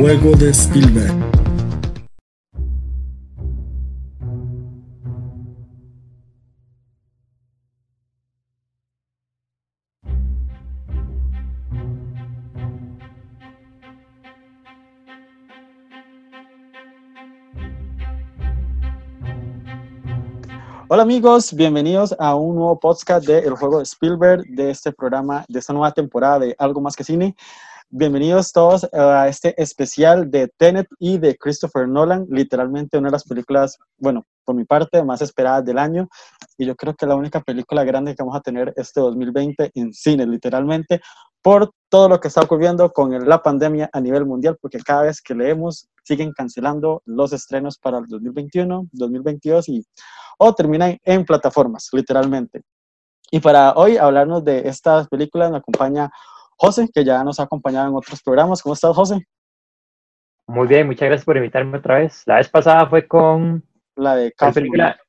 El juego de Spielberg. Hola amigos, bienvenidos a un nuevo podcast de El Juego de Spielberg, de este programa, de esta nueva temporada de Algo Más que Cine. Bienvenidos todos a este especial de Tenet y de Christopher Nolan, literalmente una de las películas, bueno, por mi parte, más esperadas del año. Y yo creo que la única película grande que vamos a tener este 2020 en cine, literalmente, por todo lo que está ocurriendo con la pandemia a nivel mundial, porque cada vez que leemos siguen cancelando los estrenos para el 2021, 2022 y o terminan en plataformas, literalmente. Y para hoy hablarnos de estas películas me acompaña José, que ya nos ha acompañado en otros programas. ¿Cómo estás, José? Muy bien, muchas gracias por invitarme otra vez. La vez pasada fue con la de la película.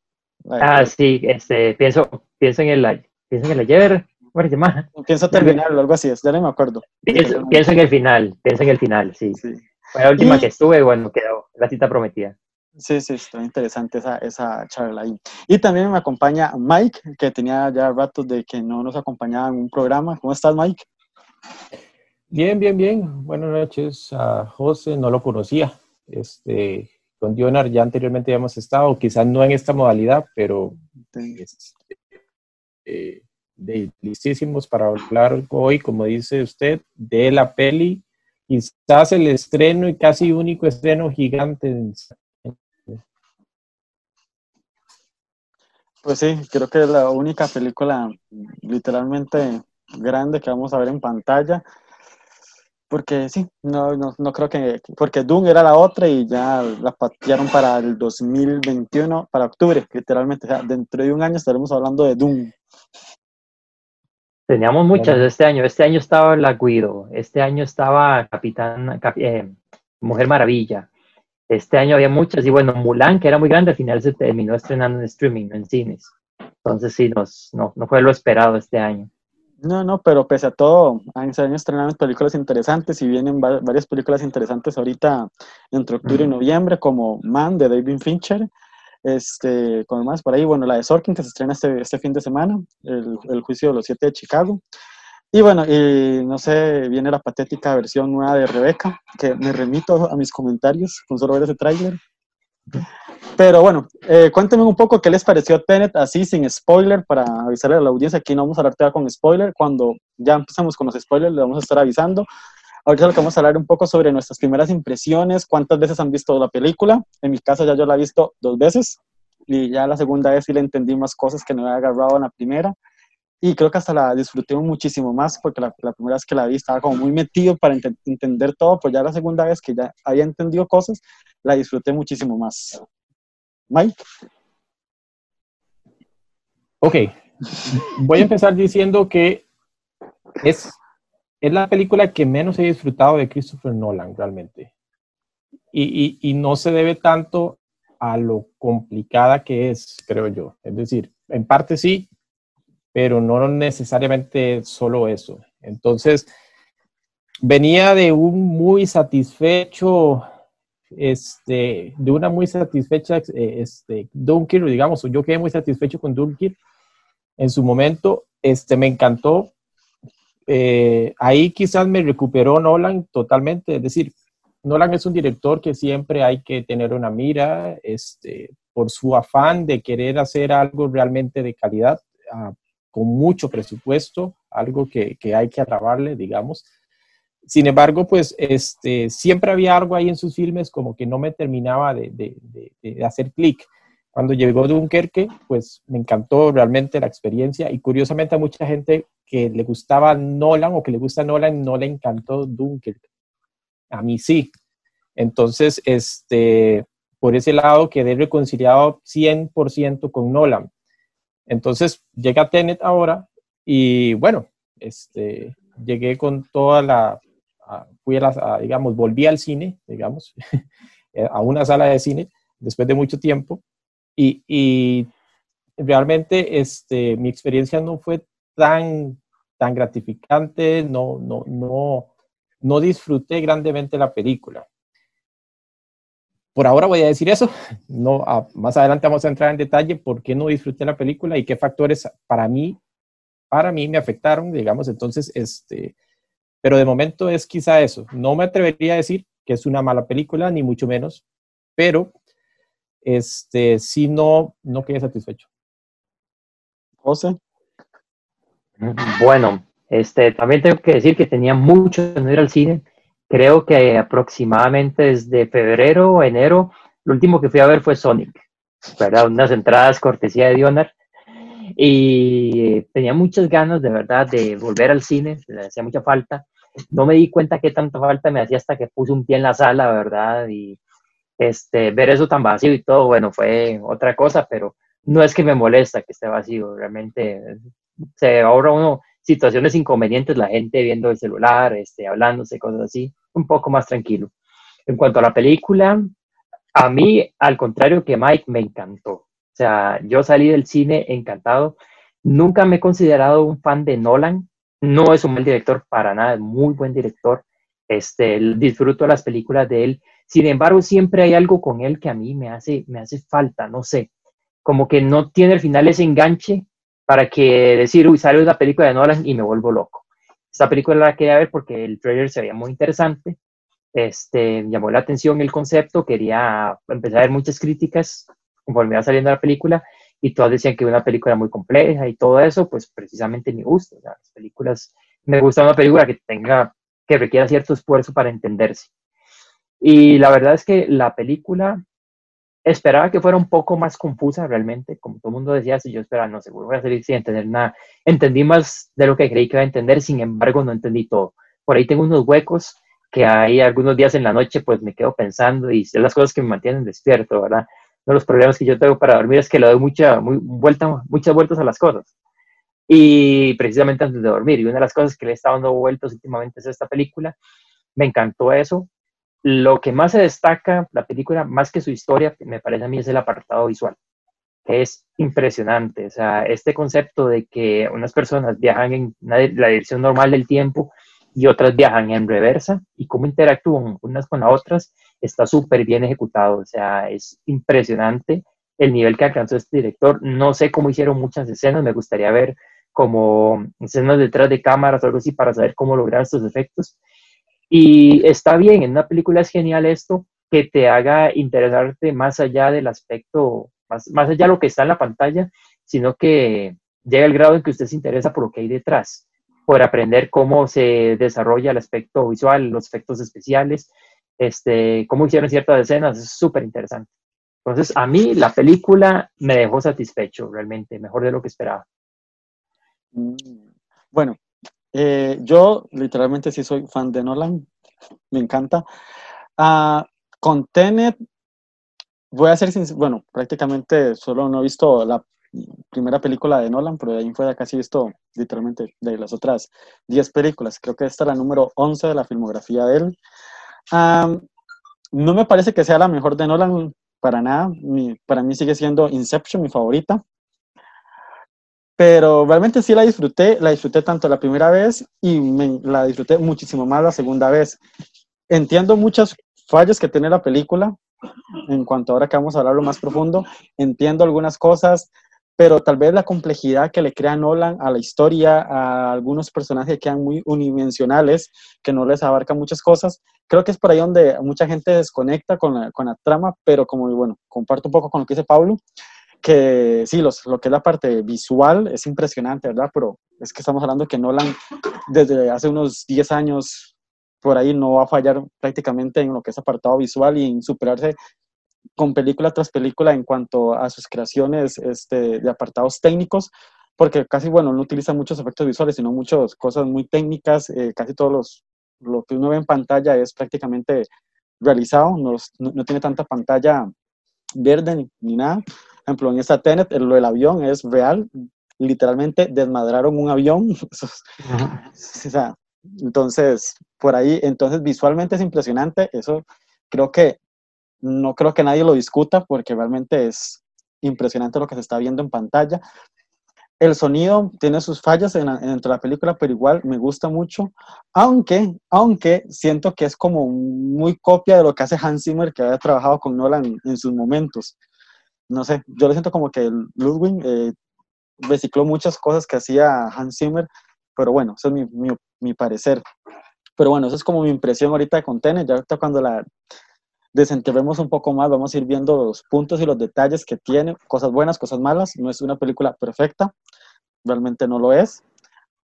ah, sí, este, pienso, pienso en el, pienso en el ayer. ¿Cómo se llama? Pienso terminarlo, algo así, ya no me acuerdo. Pienso, pienso, en el final, pienso en el final, sí. sí. Fue la última que estuve, bueno, quedó la cita prometida. Sí, sí, está interesante esa, esa charla ahí. Y también me acompaña Mike, que tenía ya ratos de que no nos acompañaba en un programa. ¿Cómo estás, Mike? Bien, bien, bien. Buenas noches a José, no lo conocía. Este, con Dionar ya anteriormente habíamos estado, quizás no en esta modalidad, pero este, eh, de, listísimos para hablar hoy, como dice usted, de la peli, quizás el estreno y casi único estreno gigante. Pues sí, creo que es la única película literalmente grande que vamos a ver en pantalla. Porque sí, no, no, no creo que. Porque Doom era la otra y ya la patearon para el 2021, para octubre, literalmente. O sea, dentro de un año estaremos hablando de Doom. Teníamos muchas este año. Este año estaba La Guido. Este año estaba Capitán. Eh, Mujer Maravilla. Este año había muchas. Y bueno, Mulan, que era muy grande, al final se terminó estrenando en streaming, no en cines. Entonces sí, nos, no, no fue lo esperado este año. No, no, pero pese a todo, se han estrenado películas interesantes y vienen varias películas interesantes ahorita entre octubre y noviembre, como Man de David Fincher, este, con más por ahí, bueno, la de Sorkin que se estrena este, este fin de semana, el, el, juicio de los siete de Chicago. Y bueno, y no sé, viene la patética versión nueva de Rebeca, que me remito a mis comentarios con solo ver ese tráiler. Pero bueno, eh, cuéntenme un poco qué les pareció Tenet así sin spoiler para avisarle a la audiencia. Aquí no vamos a hablar todavía con spoiler. Cuando ya empezamos con los spoilers, le vamos a estar avisando. Ahorita lo vamos a hablar un poco sobre nuestras primeras impresiones, cuántas veces han visto la película. En mi caso ya yo la he visto dos veces y ya la segunda vez sí le entendí más cosas que no había agarrado en la primera. Y creo que hasta la disfruté muchísimo más porque la, la primera vez que la vi estaba como muy metido para entender todo, pues ya la segunda vez que ya había entendido cosas, la disfruté muchísimo más. Mike. Ok, voy a empezar diciendo que es, es la película que menos he disfrutado de Christopher Nolan realmente. Y, y, y, no se debe tanto a lo complicada que es, creo yo. Es decir, en parte sí, pero no necesariamente solo eso. Entonces, venía de un muy satisfecho este, de una muy satisfecha eh, este, Dunkirk, digamos, yo quedé muy satisfecho con Dunkirk en su momento, este, me encantó. Eh, ahí quizás me recuperó Nolan totalmente, es decir, Nolan es un director que siempre hay que tener una mira, este, por su afán de querer hacer algo realmente de calidad, ah, con mucho presupuesto, algo que, que hay que alabarle, digamos. Sin embargo, pues este, siempre había algo ahí en sus filmes como que no me terminaba de, hacer clic. Cuando llegó Dunkerque, pues me encantó realmente la experiencia y curiosamente a mucha gente que le gustaba Nolan o que le gusta Nolan no le encantó Dunkerque. A mí sí. Entonces, este, por ese lado quedé reconciliado 100% con Nolan. Entonces, llega Tenet ahora y bueno, este, llegué con toda la fui a, digamos, volví al cine, digamos, a una sala de cine después de mucho tiempo y, y, realmente este, mi experiencia no fue tan, tan gratificante, no, no, no, no disfruté grandemente la película. Por ahora voy a decir eso. No, más adelante vamos a entrar en detalle por qué no disfruté la película y qué factores para mí, para mí me afectaron, digamos. Entonces, este, pero de momento es quizá eso. No me atrevería a decir que es una mala película, ni mucho menos, pero este, sí no, no quedé satisfecho. José. Bueno, este, también tengo que decir que tenía mucho de no ir al cine. Creo que aproximadamente desde febrero o enero, lo último que fui a ver fue Sonic, ¿verdad? Unas entradas cortesía de Dionar. Y tenía muchas ganas de verdad de volver al cine, le hacía mucha falta. No me di cuenta qué tanta falta me hacía hasta que puse un pie en la sala, ¿verdad? Y este, ver eso tan vacío y todo, bueno, fue otra cosa, pero no es que me molesta que esté vacío, realmente se ahorra uno situaciones inconvenientes, la gente viendo el celular, este, hablándose, cosas así, un poco más tranquilo. En cuanto a la película, a mí, al contrario que Mike, me encantó. O sea, yo salí del cine encantado. Nunca me he considerado un fan de Nolan. No es un buen director para nada, es muy buen director. Este, disfruto las películas de él. Sin embargo, siempre hay algo con él que a mí me hace, me hace falta, no sé. Como que no tiene al final ese enganche para que decir, uy, sale una película de Nolan y me vuelvo loco. Esta película la quería ver porque el trailer se veía muy interesante, este, llamó la atención el concepto, quería empezar a ver muchas críticas conforme iba saliendo la película y todas decían que era una película muy compleja y todo eso, pues precisamente me gusta. las películas, me gusta una película que tenga, que requiera cierto esfuerzo para entenderse. Y la verdad es que la película Esperaba que fuera un poco más confusa realmente, como todo el mundo decía, si yo esperaba, no, seguro voy a salir sin entender nada. Entendí más de lo que creí que iba a entender, sin embargo, no entendí todo. Por ahí tengo unos huecos que hay algunos días en la noche, pues me quedo pensando y son las cosas que me mantienen despierto, ¿verdad? Uno de los problemas que yo tengo para dormir es que le doy mucha, muy, muchas vueltas a las cosas. Y precisamente antes de dormir, y una de las cosas que le he estado dando vueltas últimamente es esta película. Me encantó eso, lo que más se destaca la película, más que su historia, me parece a mí, es el apartado visual, que es impresionante. O sea, este concepto de que unas personas viajan en la dirección normal del tiempo y otras viajan en reversa y cómo interactúan unas con las otras está súper bien ejecutado. O sea, es impresionante el nivel que alcanzó este director. No sé cómo hicieron muchas escenas, me gustaría ver como escenas detrás de cámaras o algo así para saber cómo lograr estos efectos. Y está bien, en una película es genial esto, que te haga interesarte más allá del aspecto, más, más allá de lo que está en la pantalla, sino que llega el grado en que usted se interesa por lo que hay detrás, por aprender cómo se desarrolla el aspecto visual, los efectos especiales, este, cómo hicieron ciertas escenas, es súper interesante. Entonces, a mí la película me dejó satisfecho, realmente, mejor de lo que esperaba. Mm, bueno, eh, yo literalmente sí soy fan de Nolan, me encanta. Uh, con Tenet, voy a ser sincero, bueno, prácticamente solo no he visto la primera película de Nolan, pero de ahí fue casi visto literalmente de las otras 10 películas. Creo que esta es la número 11 de la filmografía de él. no me parece que sea la mejor de Nolan para nada. para mí sigue siendo Inception mi favorita pero realmente sí la disfruté, la disfruté tanto la primera vez y la disfruté muchísimo más la segunda vez. Entiendo muchas fallas que tiene la película, en cuanto ahora que vamos a hablarlo más profundo, entiendo algunas cosas, pero tal vez la complejidad que le crea Nolan a la historia, a algunos personajes que quedan muy unidimensionales, que no les abarca muchas cosas, creo que es por ahí donde mucha gente desconecta con la, con la trama, pero como, bueno, comparto un poco con lo que dice Pablo, que sí, los, lo que es la parte visual es impresionante, ¿verdad? Pero es que estamos hablando que Nolan desde hace unos 10 años por ahí no va a fallar prácticamente en lo que es apartado visual y en superarse con película tras película en cuanto a sus creaciones este, de apartados técnicos, porque casi, bueno, no utiliza muchos efectos visuales, sino muchas cosas muy técnicas, eh, casi todos los, lo que uno ve en pantalla es prácticamente realizado, no, no tiene tanta pantalla verde ni, ni nada, ejemplo, en esta Tenet, lo del avión es real, literalmente desmadraron un avión. entonces, por ahí, entonces visualmente es impresionante, eso creo que no creo que nadie lo discuta porque realmente es impresionante lo que se está viendo en pantalla. el sonido tiene sus fallas en, dentro de la película, pero igual me gusta mucho, aunque, aunque siento que es como muy copia de lo que hace Hans Zimmer, que había trabajado con Nolan en, sus momentos. No sé, yo lo siento como que Ludwig eh, recicló muchas cosas que hacía Hans Zimmer, pero bueno, eso es mi, mi, mi parecer. Pero bueno, eso es como mi impresión ahorita de Tenet, ya ahorita cuando la desenterremos un poco más, vamos a ir viendo los puntos y los detalles que tiene, cosas buenas, cosas malas, no es una película perfecta, realmente no lo es,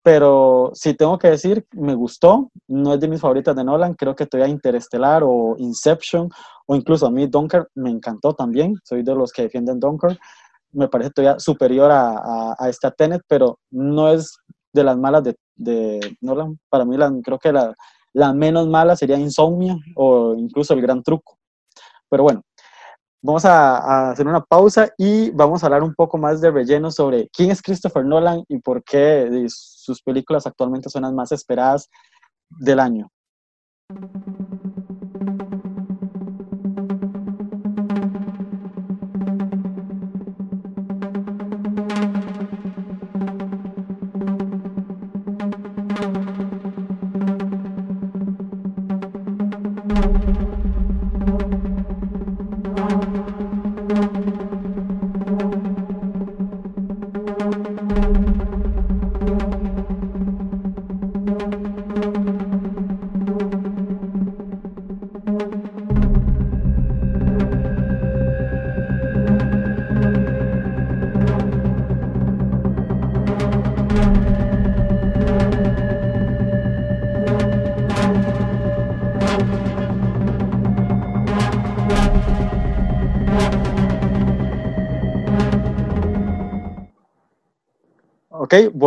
pero si tengo que decir, me gustó, no es de mis favoritas de Nolan, creo que todavía Interestelar o Inception, o incluso a mí Dunker me encantó también, soy de los que defienden Dunker, me parece todavía superior a, a, esta Tenet, pero no es de las malas de, de Nolan, para mí creo que la, la menos mala sería Insomnia o incluso El Gran Truco. Pero bueno, vamos a, hacer una pausa y vamos a hablar un poco más de relleno sobre quién es Christopher Nolan y por qué sus películas actualmente son las más esperadas del año.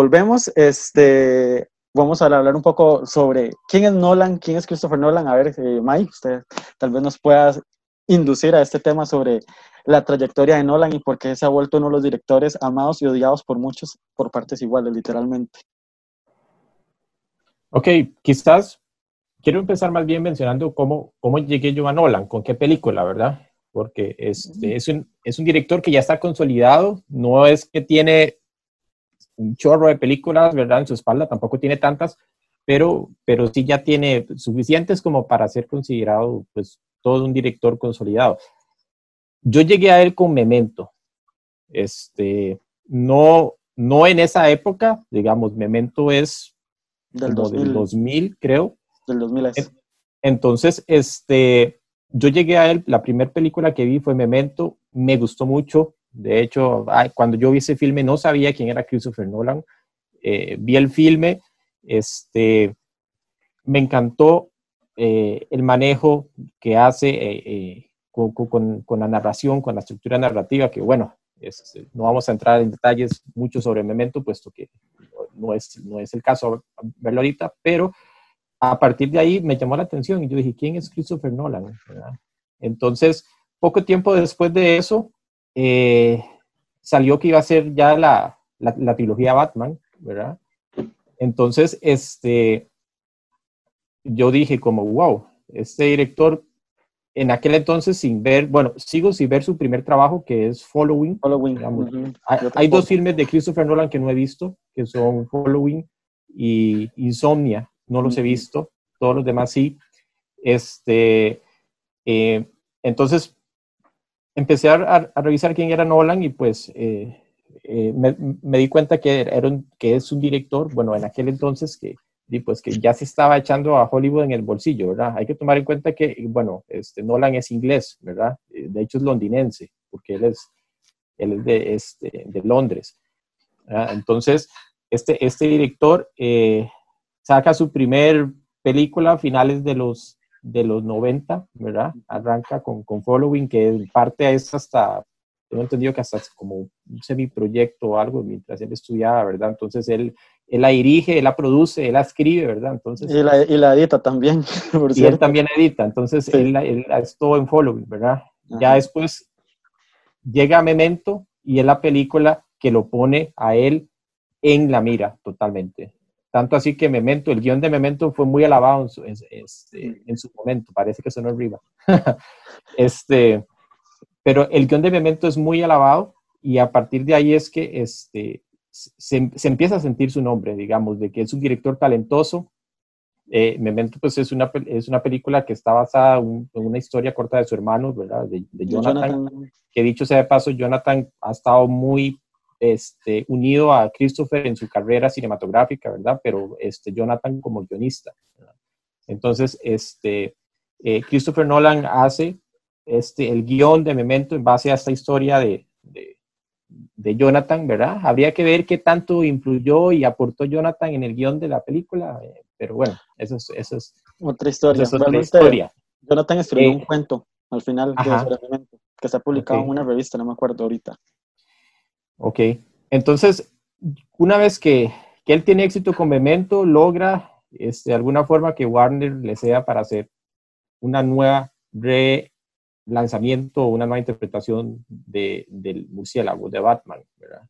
Volvemos. Este, vamos a hablar un poco sobre quién es Nolan, quién es Christopher Nolan. A ver, eh, Mike, usted tal vez nos pueda inducir a este tema sobre la trayectoria de Nolan y por qué se ha vuelto uno de los directores amados y odiados por muchos por partes iguales, literalmente. Ok, quizás quiero empezar más bien mencionando cómo, cómo llegué yo a Nolan, con qué película, ¿verdad? Porque este, es, un, es un director que ya está consolidado, no es que tiene un chorro de películas, ¿verdad? En su espalda, tampoco tiene tantas, pero, pero sí ya tiene suficientes como para ser considerado, pues, todo un director consolidado. Yo llegué a él con Memento. Este, no, no en esa época, digamos, Memento es del 2000, 2000 creo. Del 2000 es. Entonces, este, yo llegué a él, la primera película que vi fue Memento, me gustó mucho, de hecho, cuando yo vi ese filme no sabía quién era Christopher Nolan. Eh, vi el filme, este, me encantó eh, el manejo que hace eh, con, la narración, con la estructura narrativa, que bueno, no vamos a entrar en detalles mucho sobre Memento, puesto que no es, no es el caso verlo ahorita, pero a partir de ahí me llamó la atención y yo dije, ¿quién es Christopher Nolan? Entonces, poco tiempo después de eso, eh, salió que iba a ser ya la, la, trilogía Batman, ¿verdad? Entonces, este, yo dije como, wow, este director, en aquel entonces sin ver, bueno, sigo sin ver su primer trabajo que es Following. Following. hay, dos filmes de Christopher Nolan que no he visto, que son Following y Insomnia, no los he visto, todos los demás sí. Este, eh, entonces, empecé a, revisar quién era Nolan y pues eh, eh, me, di cuenta que, es un director, bueno, en aquel entonces que, pues, que ya se estaba echando a Hollywood en el bolsillo, ¿verdad? Hay que tomar en cuenta que, bueno, este, Nolan es inglés, ¿verdad? Eh, de hecho es londinense, porque él es, él es de, este, de Londres. Entonces, este, este director saca su primer película a finales de los de los 90, ¿verdad? Arranca con, con Following, que parte es hasta, tengo entendido que hasta como un semiproyecto o algo mientras él estudiaba, ¿verdad? Entonces él, él la dirige, él la produce, él la escribe, ¿verdad? Entonces, y, la, y la edita también, por y él también edita, entonces él, él, es todo en Following, ¿verdad? Ya después llega Memento y es la película que lo pone a él en la mira totalmente. Tanto así que Memento, el guion de Memento fue muy alabado en su, este, en, su momento, parece que sonó arriba. este, pero el guion de Memento es muy alabado y a partir de ahí es que este, se, se, empieza a sentir su nombre, digamos, de que es un director talentoso. Eh, Memento, pues es una, es una película que está basada en una historia corta de su hermano, ¿verdad? De, de Jonathan, Jonathan, que dicho sea de paso, Jonathan ha estado muy este, unido a Christopher en su carrera cinematográfica, ¿verdad? Pero este, Jonathan como guionista. ¿verdad? Entonces, este, eh, Christopher Nolan hace este, el guion de Memento en base a esta historia de, de, de, Jonathan, ¿verdad? Habría que ver qué tanto influyó y aportó Jonathan en el guion de la película, eh, pero bueno, eso es, eso es otra historia. Es otra historia. Jonathan escribió eh, un cuento al final de que está publicado okay. en una revista, no me acuerdo ahorita. Ok, entonces, una vez que, que él tiene éxito con Memento, logra este, de alguna forma que Warner le sea para hacer una nueva relanzamiento una nueva interpretación de, del murciélago, de Batman, ¿verdad?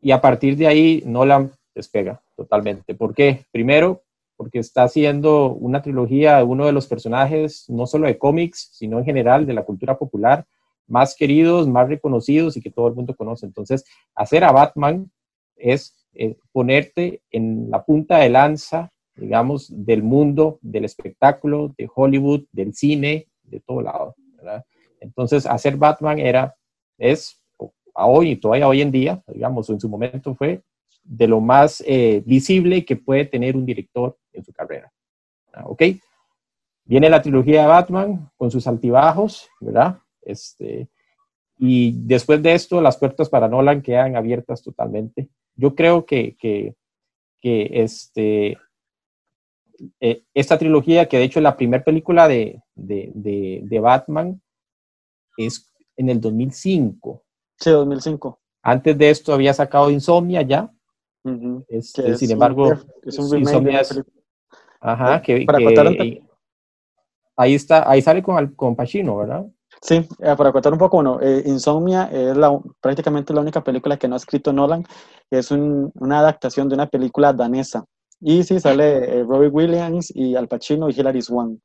Y a partir de ahí, Nolan despega totalmente. ¿Por qué? Primero, porque está haciendo una trilogía de uno de los personajes, no solo de cómics, sino en general de la cultura popular, más queridos, más reconocidos y que todo el mundo conoce. Entonces, hacer a Batman es eh, ponerte en la punta de lanza, digamos, del mundo, del espectáculo, de Hollywood, del cine, de todo lado. Entonces, hacer Batman era, es, hoy y todavía hoy en día, digamos, en su momento fue de lo más eh, visible que puede tener un director en su carrera. ¿Ok? Viene la trilogía de Batman con sus altibajos, ¿verdad? Este, y después de esto, las puertas para Nolan quedan abiertas totalmente. Yo creo que, que, que este, eh, esta trilogía, que de hecho es la primera película de, de, de, de, Batman, es en el 2005. Sí, 2005. Antes de esto había sacado Insomnia ya. Uh -huh. este, es sin embargo, un, es un Insomnia es, Ajá, que, que ahí está, ahí sale con, con Pacino, ¿verdad? Sí, eh, para contar un poco, bueno, eh, Insomnia es la, prácticamente la única película que no ha escrito Nolan, es un, una adaptación de una película danesa. Y sí, sale eh, Robbie Williams y Al Pacino y Hilary Swank.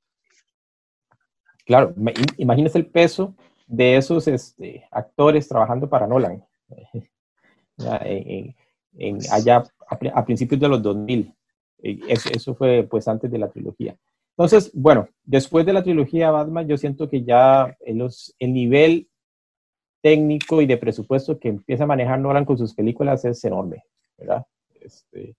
Claro, imagínese el peso de esos este, actores trabajando para Nolan. en, en, allá a, a, principios de los 2000. Eso, eso fue pues antes de la trilogía. Entonces, bueno, después de la trilogía Batman, yo siento que ya los, el nivel técnico y de presupuesto que empieza a manejar Nolan con sus películas es enorme, ¿verdad? Este,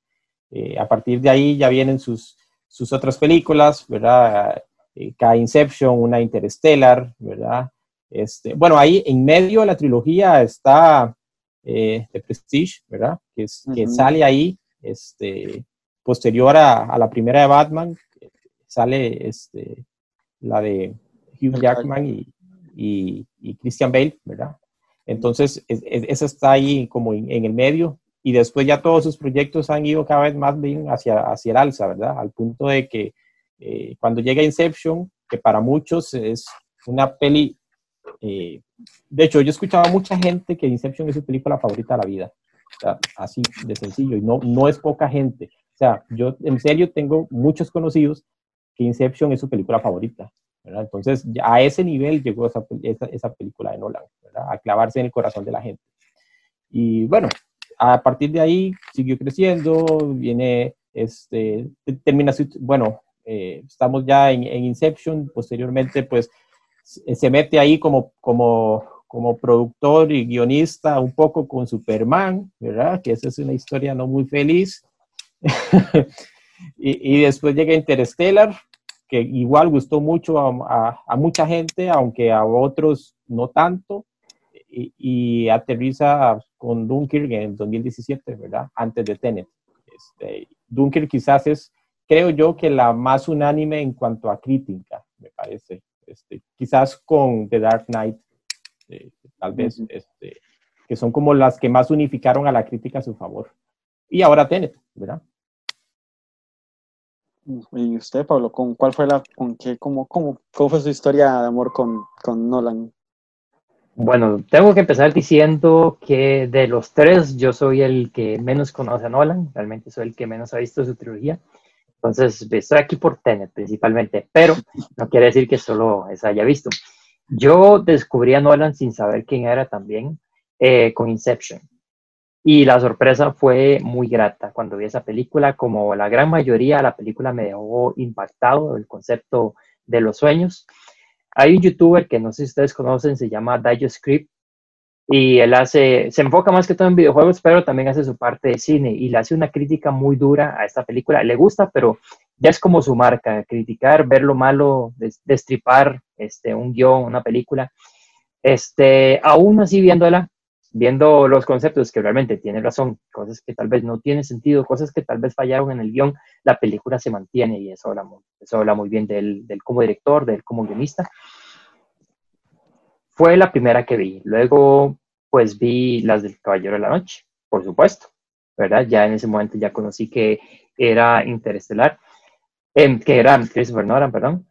eh, a partir de ahí ya vienen sus, sus otras películas, ¿verdad? Eh, cada Inception, una Interstellar, ¿verdad? Este, bueno, ahí en medio de la trilogía está eh, The Prestige, ¿verdad? Que, es, uh -huh. que sale ahí, este, posterior a, a la primera de Batman, sale este, la de Hugh Jackman y, y, y Christian Bale, ¿verdad? Entonces, es, es, esa está ahí como en, en, el medio y después ya todos sus proyectos han ido cada vez más bien hacia, hacia el alza, ¿verdad? Al punto de que eh, cuando llega Inception, que para muchos es una peli, eh, de hecho, yo he escuchado a mucha gente que Inception es su película favorita de la vida, o sea, así de sencillo, y no, no es poca gente. O sea, yo en serio tengo muchos conocidos que Inception es su película favorita. ¿verdad? Entonces, a ese nivel llegó esa, esa, esa película de Nolan, ¿verdad? a clavarse en el corazón de la gente. Y bueno, a partir de ahí siguió creciendo, viene, este, termina, bueno, eh, estamos ya en, en, Inception, posteriormente pues se mete ahí como, como, como productor y guionista un poco con Superman, ¿verdad? Que esa es una historia no muy feliz. y, y, después llega Interstellar, que igual gustó mucho a, a, a, mucha gente, aunque a otros no tanto, y, y, aterriza con Dunkirk en el 2017, ¿verdad? Antes de Tenet. Este, Dunkirk quizás es, creo yo, que la más unánime en cuanto a crítica, me parece. Este, quizás con The Dark Knight, eh, tal vez, uh -huh. este, que son como las que más unificaron a la crítica a su favor. Y ahora Tenet, ¿verdad? ¿Y usted, Pablo, con cuál fue la, con qué, cómo, cómo, cómo fue su historia de amor con, con Nolan? Bueno, tengo que empezar diciendo que de los tres yo soy el que menos conoce a Nolan, realmente soy el que menos ha visto su trilogía. Entonces, estoy aquí por Tenet principalmente, pero no quiere decir que solo esa haya visto. Yo descubrí a Nolan sin saber quién era también eh, con Inception. Y la sorpresa fue muy grata cuando vi esa película, como la gran mayoría, la película me dejó impactado el concepto de los sueños. Hay un youtuber que no sé si ustedes conocen, se llama Script, y él hace, se enfoca más que todo en videojuegos, pero también hace su parte de cine y le hace una crítica muy dura a esta película. Le gusta, pero ya es como su marca, criticar, ver lo malo, destripar este, un guion, una película. Este, aún así viéndola, viendo los conceptos que realmente tiene razón, cosas que tal vez no tienen sentido, cosas que tal vez fallaron en el guion, la película se mantiene y eso habla eso habla muy bien del, del como director, del como guionista. Fue la primera que vi. Luego, pues vi las del Caballero de la Noche, por supuesto, ¿verdad? Ya en ese momento ya conocí que era Interestelar, em, que era Christopher Nolan, perdón.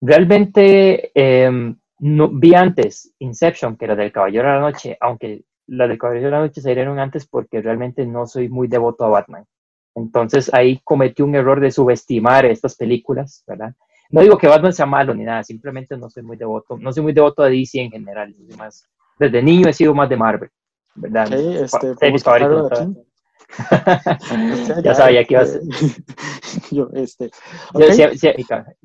Realmente em, no, vi antes Inception, que era del Caballero de la Noche, aunque las del Caballero de la Noche se dieron antes porque realmente no soy muy devoto a Batman. Entonces ahí cometí un error de subestimar estas películas, ¿verdad? No digo que Batman sea malo ni nada, simplemente no soy muy devoto, no soy muy devoto a DC en general. desde niño he sido más de Marvel, ¿verdad? Sí, este, ya sabía que iba a ser. Yo, este.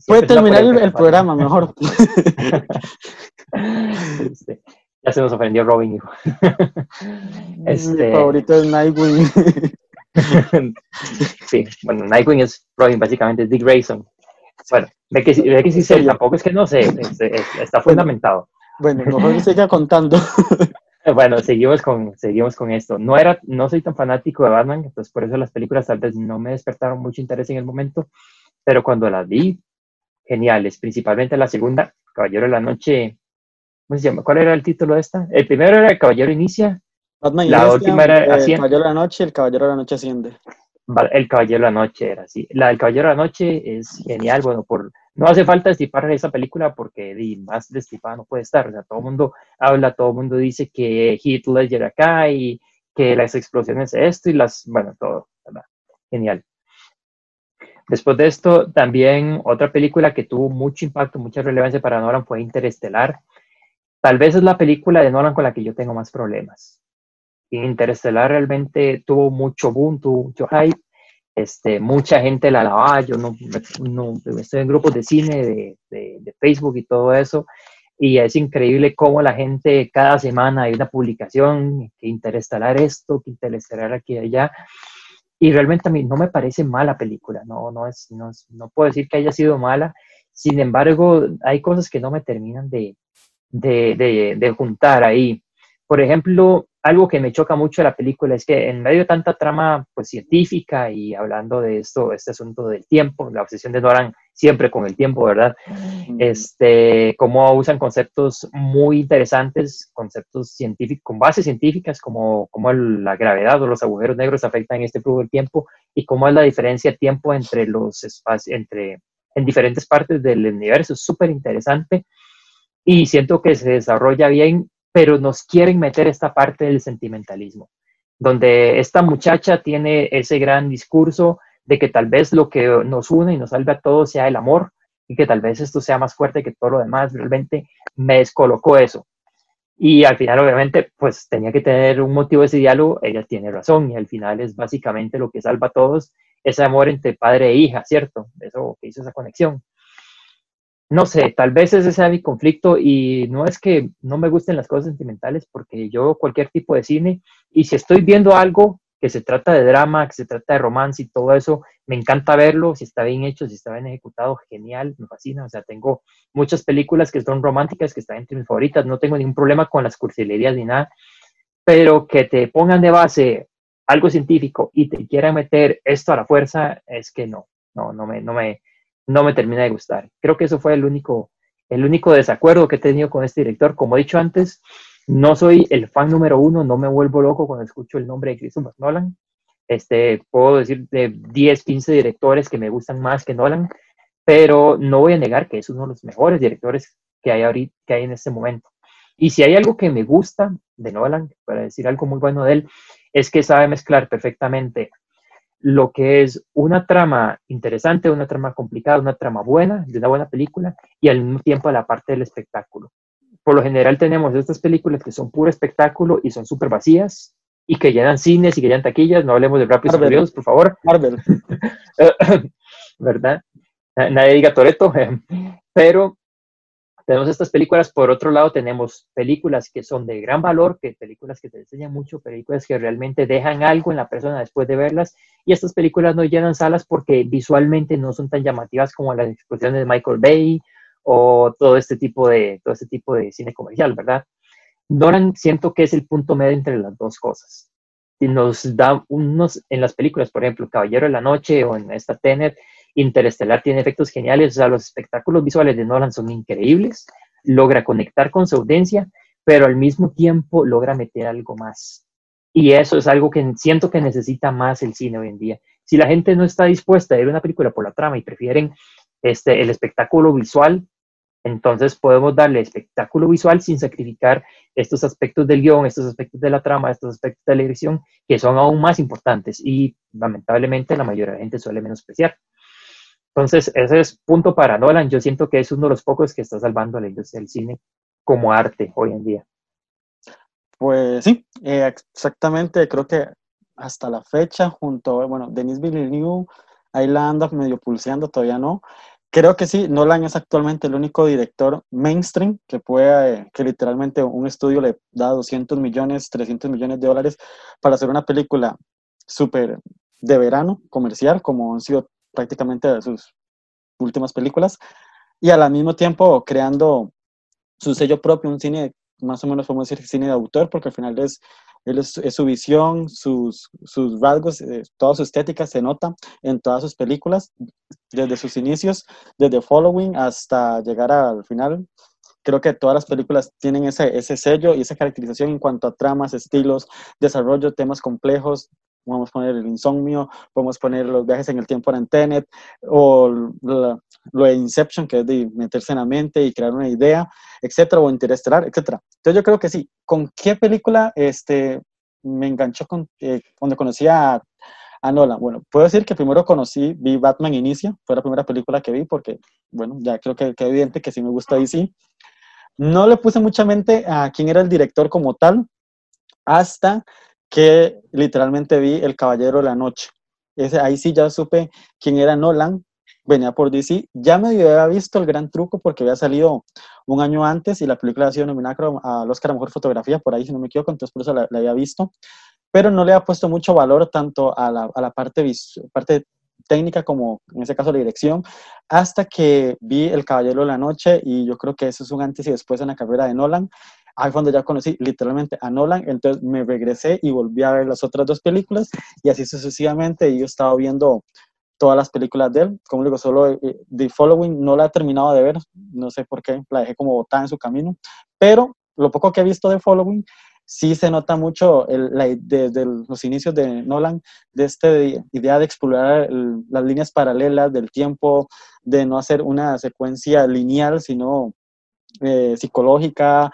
Puede terminar el, programa mejor. este, ya se nos ofendió Robin, hijo. este... Mi favorito es Nightwing. sí, bueno, Nightwing es Robin, básicamente es Dick Grayson. Bueno, ve que, ve que sí sé, tampoco es que no sé, está fundamentado. Bueno, mejor siga contando. Bueno, seguimos con, seguimos con esto. No, era, no soy tan fanático de Batman, entonces por eso las películas tal vez no me despertaron mucho interés en el momento, pero cuando las vi, geniales, principalmente la segunda, Caballero de la Noche, ¿cómo se llama? ¿Cuál era el título de esta? El primero era El Caballero Inicia, Batman la última era El Caballero de la Noche, El Caballero de la Noche Asciende. El Caballero de la Noche era así. La del Caballero de la Noche es genial, bueno, por, no hace falta destipar esa película porque di, más destipada no puede estar. O sea, todo el mundo habla, todo el mundo dice que Heath Ledger acá y que las explosiones esto y las, bueno, todo. Genial. Después de esto, también otra película que tuvo mucho impacto, mucha relevancia para Nolan fue Interestelar. Tal vez es la película de Nolan con la que yo tengo más problemas. Interestelar realmente tuvo mucho boom, tuvo mucho hype, este, mucha gente la alababa, yo no, no, estoy en grupos de cine, de, de, Facebook y todo eso, y es increíble cómo la gente cada semana hay una publicación, que Interestelar esto, que Interestelar aquí y allá, y realmente a mí no me parece mala película, no, no, es, no, no puedo decir que haya sido mala, sin embargo, hay cosas que no me terminan de, de, de juntar ahí. Por ejemplo, algo que me choca mucho de la película es que en medio de tanta trama pues, científica y hablando de esto, este asunto del tiempo, la obsesión de Nolan siempre con el tiempo, ¿verdad? Este, cómo usan conceptos muy interesantes, conceptos científicos, con bases científicas, como, como la gravedad o los agujeros negros afectan este flujo del tiempo y cómo es la diferencia de tiempo entre los espacios, entre, en diferentes partes del universo, súper interesante y siento que se desarrolla bien pero nos quieren meter esta parte del sentimentalismo, donde esta muchacha tiene ese gran discurso de que tal vez lo que nos une y nos salve a todos sea el amor y que tal vez esto sea más fuerte que todo lo demás. Realmente me descolocó eso. Y al final, obviamente, pues tenía que tener un motivo de ese diálogo. Ella tiene razón y al final es básicamente lo que salva a todos, ese amor entre padre e hija, ¿cierto? Eso que hizo esa conexión no sé, tal vez ese sea mi conflicto y no es que no me gusten las cosas sentimentales porque yo cualquier tipo de cine y si estoy viendo algo que se trata de drama, que se trata de romance y todo eso, me encanta verlo, si está bien hecho, si está bien ejecutado, genial, me fascina, o sea, tengo muchas películas que son románticas, que están entre mis favoritas, no tengo ningún problema con las cursilerías ni nada, pero que te pongan de base algo científico y te quieran meter esto a la fuerza, es que no, no, no me, no me, no me termina de gustar. Creo que eso fue el único, el único desacuerdo que he tenido con este director. Como he dicho antes, no soy el fan número uno, no me vuelvo loco cuando escucho el nombre de Christopher Nolan. Este, puedo decir de 10, 15 directores que me gustan más que Nolan, pero no voy a negar que es uno de los mejores directores que hay ahorita, que hay en este momento. Y si hay algo que me gusta de Nolan, para decir algo muy bueno de él, es que sabe mezclar perfectamente lo que es una trama interesante, una trama complicada, una trama buena, de una buena película, y al mismo tiempo la parte del espectáculo. Por lo general tenemos estas películas que son puro espectáculo y son súper vacías, y que llenan cines y que llenan taquillas, no hablemos de Rápidos y. Furiosos, por favor. Marvel. ¿verdad? Na- Nadie diga Toreto, pero tenemos estas películas. Por otro lado, tenemos películas que son de gran valor, que películas que te enseñan mucho, películas que realmente dejan algo en la persona después de verlas. Y estas películas no llenan salas porque visualmente no son tan llamativas como las explosiones de Michael Bay o todo este tipo de, todo este tipo de cine comercial, ¿verdad? Nolan siento que es el punto medio entre las dos cosas. Y nos da unos, en las películas, por ejemplo, Caballero de la Noche o en esta Tenet, Interestelar tiene efectos geniales, o sea, los espectáculos visuales de Nolan son increíbles, logra conectar con su audiencia, pero al mismo tiempo logra meter algo más. Y eso es algo que siento que necesita más el cine hoy en día. Si la gente no está dispuesta a ver una película por la trama y prefieren este, el espectáculo visual, entonces podemos darle espectáculo visual sin sacrificar estos aspectos del guion, estos aspectos de la trama, estos aspectos de la dirección, que son aún más importantes y lamentablemente la mayoría de la gente suele menospreciar. Entonces, ese es punto para Nolan. Yo siento que es uno de los pocos que está salvando a la industria del cine como arte hoy en día. Pues sí, eh, exactamente, creo que hasta la fecha, junto, bueno, Denis Villeneuve, ahí la anda medio pulseando, todavía no. Creo que sí, Nolan es actualmente el único director mainstream que puede, eh, que literalmente un estudio le da 200 millones, 300 millones de dólares para hacer una película súper de verano, comercial, como han sido prácticamente sus últimas películas, y al mismo tiempo creando su sello propio, un cine más o menos podemos decir cine de autor, porque al final es, es su visión, sus, sus rasgos, eh, toda su estética se nota en todas sus películas, desde sus inicios, desde Following hasta llegar al final. Creo que todas las películas tienen ese, ese sello y esa caracterización en cuanto a tramas, estilos, desarrollo, temas complejos. Podemos poner el insomnio, podemos poner los viajes en el tiempo en Tenet, o la, lo de Inception, que es de meterse en la mente y crear una idea, etcétera, o Interestelar, etcétera. Entonces yo creo que sí. ¿Con qué película este, me enganchó con, eh, cuando conocí a, a, Nolan? Bueno, puedo decir que primero conocí, vi Batman Inicia, fue la primera película que vi porque, bueno, ya creo que, que es evidente que sí me gusta DC. No le puse mucha mente a quién era el director como tal, hasta que literalmente vi El Caballero de la Noche. Ese, ahí sí ya supe quién era Nolan, venía por DC. Ya me había visto el gran truco porque había salido un año antes y la película había sido nominada al Oscar a Mejor Fotografía, por ahí si no me equivoco, entonces por eso la, había visto. Pero no le había puesto mucho valor tanto a la, a la parte, parte técnica como en ese caso la dirección, hasta que vi El Caballero de la Noche y yo creo que eso es un antes y después en la carrera de Nolan. Ahí fue cuando ya conocí literalmente a Nolan, entonces me regresé y volví a ver las otras dos películas y así sucesivamente yo estaba viendo todas las películas de él. Como digo, solo eh, The Following no la he terminado de ver, no sé por qué, la dejé como botada en su camino, pero lo poco que he visto de Following, sí se nota mucho desde los inicios de Nolan, de esta idea de explorar el, las líneas paralelas del tiempo, de no hacer una secuencia lineal, sino eh, psicológica,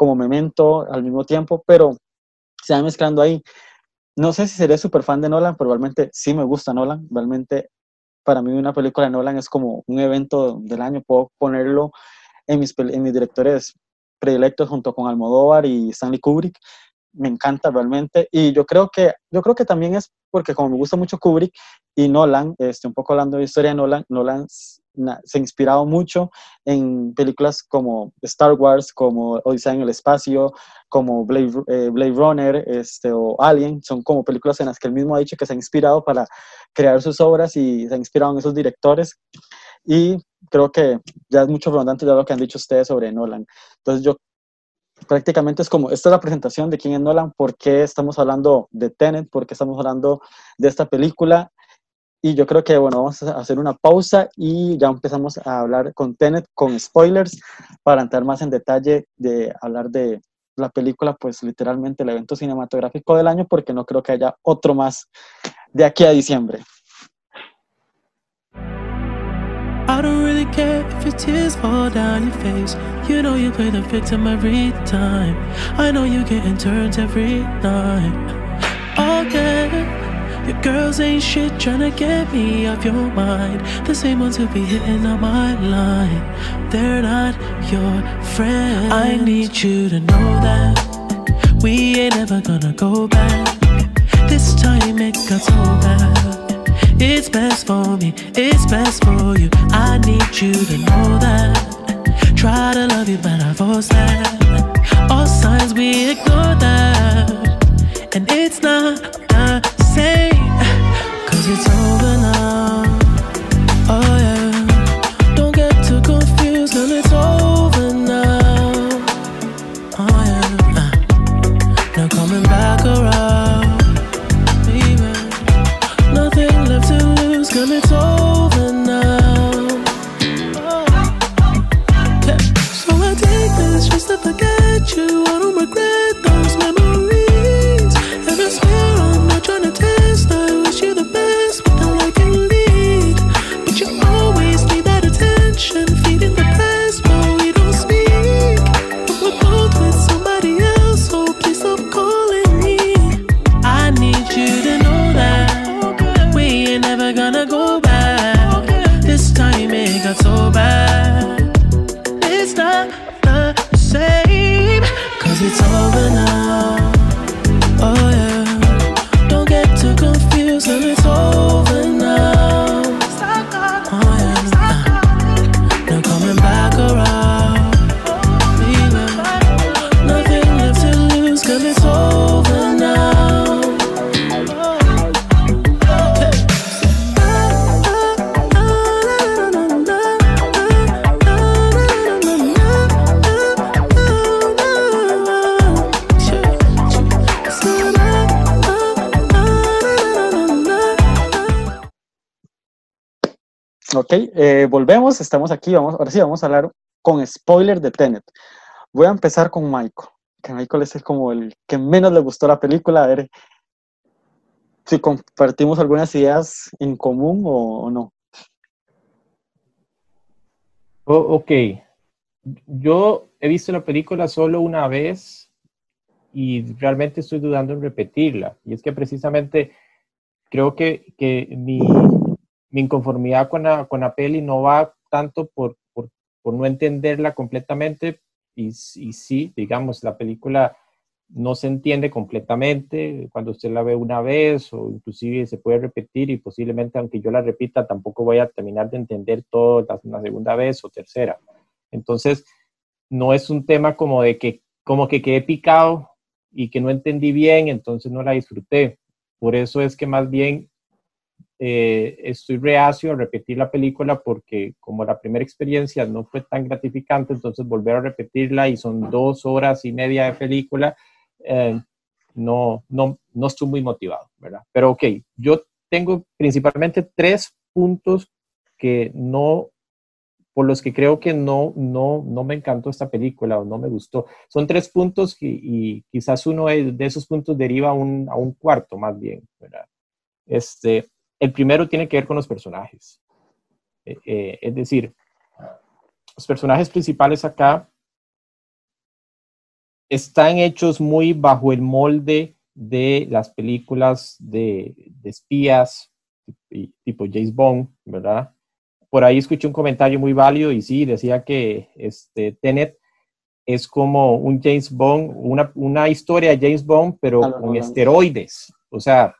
como memento al mismo tiempo, pero se va mezclando ahí no sé si seré súper fan de Nolan, pero realmente sí me gusta Nolan. Realmente para mí una película de Nolan es como un evento del año. Puedo ponerlo en mis, en mis directores predilectos junto con Almodóvar y Stanley Kubrick. Me encanta realmente. Y yo creo que, yo creo que también es porque como me gusta mucho Kubrick y Nolan, este, un poco hablando de historia de Nolan, Nolan se ha inspirado mucho en películas como Star Wars, como Odisea en el espacio, como Blade, eh, Blade Runner este, o Alien. Son como películas en las que él mismo ha dicho que se ha inspirado para crear sus obras y se ha inspirado en esos directores. Y creo que ya es mucho redundante ya lo que han dicho ustedes sobre Nolan. Entonces yo prácticamente es como, esta es la presentación de quién es Nolan, por qué estamos hablando de Tenet, por qué estamos hablando de esta película y yo creo que, bueno, vamos a hacer una pausa y ya empezamos a hablar con Tenet, con spoilers, para entrar más en detalle de hablar de la película, pues literalmente el evento cinematográfico del año, porque no creo que haya otro más de aquí a diciembre. I don't really care if your tears fall down face. You know you play the victim every time. I know you getting every night. Okay. Your girls ain't shit tryna get me off your mind. The same ones who be hitting on my line. They're not your friends. I need you to know that We ain't ever gonna go back. This time it got so bad. It's best for me, it's best for you. I need you to know that. Try to love you, but I force that. All signs we ignore that. And it's not estamos aquí, vamos, ahora sí vamos a hablar con spoiler de Tenet. Voy a empezar con Michael, que Michael es el como el que menos le gustó la película, a ver si compartimos algunas ideas en común o, o no. Oh, ok. Yo he visto la película solo una vez y realmente estoy dudando en repetirla. Y es que precisamente creo que, que mi, mi inconformidad con la, con la peli no va tanto por, por, por no entenderla completamente. Y, y sí, digamos, la película no se entiende completamente cuando usted la ve una vez o inclusive se puede repetir y posiblemente aunque yo la repita tampoco voy a terminar de entender todo la, una segunda vez o tercera. Entonces, no es un tema como de que como que quedé picado y que no entendí bien, entonces no la disfruté. Por eso es que más bien eh, estoy reacio a repetir la película porque como la primera experiencia no fue tan gratificante, entonces volver a repetirla y son dos horas y media de película, eh, no, no, no estoy muy motivado, ¿verdad? Pero ok, yo tengo principalmente tres puntos que no, por los que creo que no, no, no me encantó esta película o no me gustó. Son tres puntos que, y quizás uno de esos puntos deriva a un, a un cuarto más bien, ¿verdad? Este, el primero tiene que ver con los personajes. Eh, eh, es decir, los personajes principales acá están hechos muy bajo el molde de las películas de, de espías tipo James Bond, ¿verdad? Por ahí escuché un comentario muy válido y sí, decía que este, Tenet es como un James Bond, una, una historia de James Bond, pero Ah, con esteroides, o sea,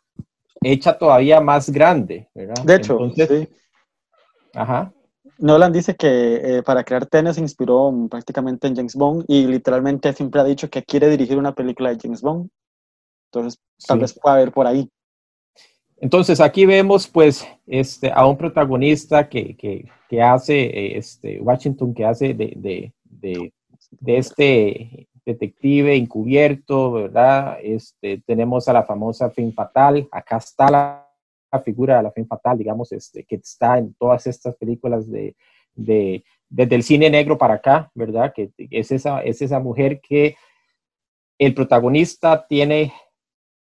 hecha todavía más grande, ¿verdad? De hecho, Entonces, sí. ajá, Nolan dice que eh, para crear Tenet se inspiró prácticamente en James Bond y literalmente siempre ha dicho que quiere dirigir una película de James Bond. Entonces, tal Sí. vez pueda haber por ahí. Entonces aquí vemos pues este, a un protagonista que, que, que hace, eh, este, Washington, que hace de, de, de, de este detective encubierto, ¿verdad? Este, tenemos a la famosa Fin Fatal, acá está la, figura de la Fin Fatal, digamos, este, que está en todas estas películas de, de, desde el cine negro para acá, ¿verdad? Que es esa, es esa mujer que el protagonista tiene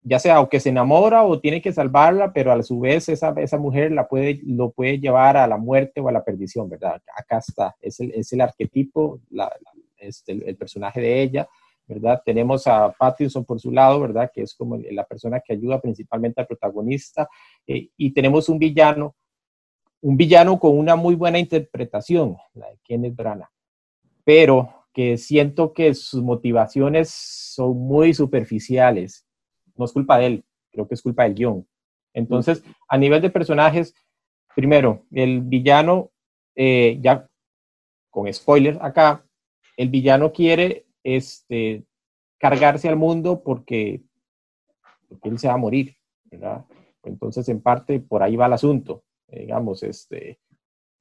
ya sea o que se enamora o tiene que salvarla, pero a su vez esa, esa mujer la puede, lo puede llevar a la muerte o a la perdición, ¿verdad? Acá está, es el, es el arquetipo, la, este, el, personaje de ella, ¿verdad? Tenemos a Pattinson por su lado, ¿verdad? Que es como la persona que ayuda principalmente al protagonista, eh, y tenemos un villano, un villano con una muy buena interpretación, la de Kenneth Branagh, pero que siento que sus motivaciones son muy superficiales. No es culpa de él, creo que es culpa del guion. Entonces, a nivel de personajes, primero, el villano, eh, ya con spoiler acá, el villano quiere este, cargarse al mundo porque, él se va a morir, ¿verdad? Entonces, en parte, por ahí va el asunto. digamos, este,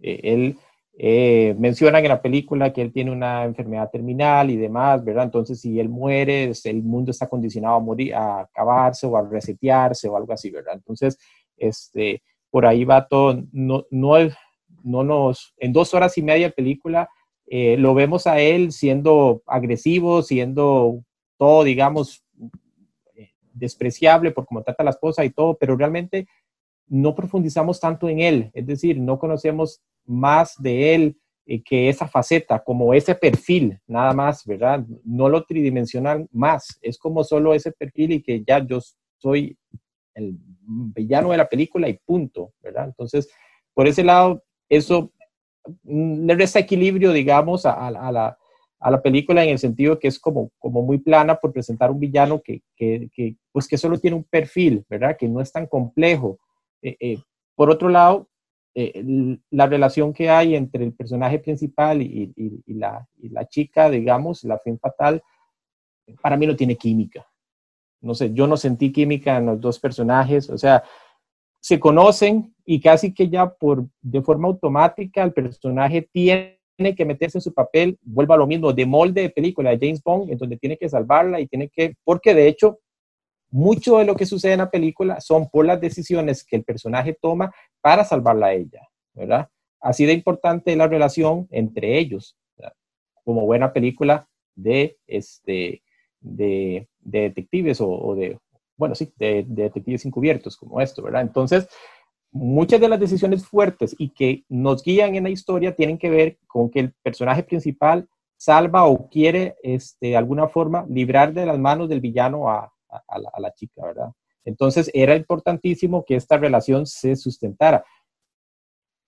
eh, él eh, mencionan en la película que él tiene una enfermedad terminal y demás, ¿verdad? Entonces, si él muere, el mundo está condicionado a morir, a acabarse o a resetearse o algo así, ¿verdad? Entonces, este, por ahí va todo. No, no, no nos, en dos horas y media de película, eh, lo vemos a él siendo agresivo, siendo todo, digamos, eh, despreciable por cómo trata a la esposa y todo, pero realmente no profundizamos tanto en él, es decir, no conocemos más de él eh, que esa faceta, como ese perfil, nada más, ¿verdad? No lo tridimensional más, es como solo ese perfil y que ya yo soy el villano de la película y punto, ¿verdad? Entonces, por ese lado, eso le resta equilibrio, digamos, a, la, la, película en el sentido que es como, muy plana por presentar un villano que, pues que solo tiene un perfil, ¿verdad? Que no es tan complejo. Eh, eh, por otro lado, eh, la relación que hay entre el personaje principal y, la, chica, digamos, la fin fatal, para mí no tiene química. No sé, yo no sentí química en los dos personajes, o sea, se conocen y casi que ya por de forma automática el personaje tiene que meterse en su papel, vuelva a lo mismo, de molde de película de James Bond, en donde tiene que salvarla y tiene que, porque de hecho mucho de lo que sucede en la película son por las decisiones que el personaje toma para salvarla a ella, ¿verdad? Así de importante la relación entre ellos, como buena película de, este, de, detectives o, de, bueno, sí, de, detectives encubiertos como esto, ¿verdad? Entonces, muchas de las decisiones fuertes y que nos guían en la historia tienen que ver con que el personaje principal salva o quiere, este, de alguna forma, librar de las manos del villano a, a, la, chica, ¿verdad? Entonces era importantísimo que esta relación se sustentara.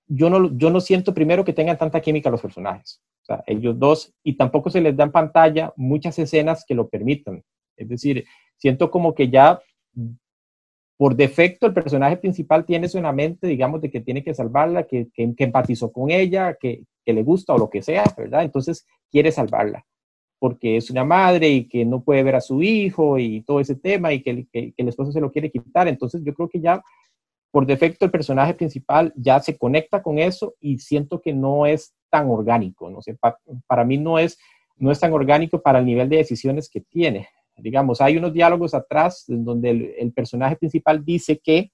Yo no, yo no siento primero que tengan tanta química los personajes, o sea, ellos dos, y tampoco se les da en pantalla muchas escenas que lo permitan. Es decir, siento como que ya por defecto el personaje principal tiene eso en la mente, digamos, de que tiene que salvarla, que, que, empatizó con ella, que, que, le gusta o lo que sea, ¿verdad? Entonces quiere salvarla porque es una madre y que no puede ver a su hijo y todo ese tema y que, el esposo se lo quiere quitar. Entonces yo creo que ya por defecto el personaje principal ya se conecta con eso y siento que no es tan orgánico. No sé, para mí no es, no es tan orgánico para el nivel de decisiones que tiene. Digamos, hay unos diálogos atrás en donde el, el personaje principal dice que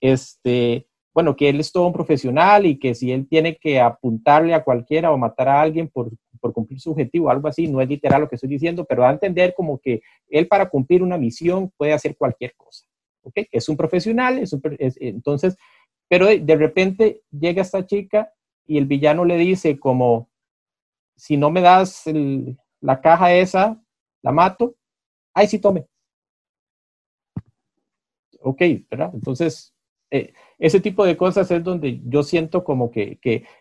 este, bueno, que él es todo un profesional y que si él tiene que apuntarle a cualquiera o matar a alguien por, por cumplir su objetivo, algo así, no es literal lo que estoy diciendo, pero da a entender como que él para cumplir una misión puede hacer cualquier cosa. ¿Ok? Es un profesional, es, entonces, pero de, repente llega esta chica y el villano le dice como, si no me das la caja esa, la mato, ay, sí, tome. Ok, ¿verdad? Entonces, eh, ese tipo de cosas es donde yo siento como que,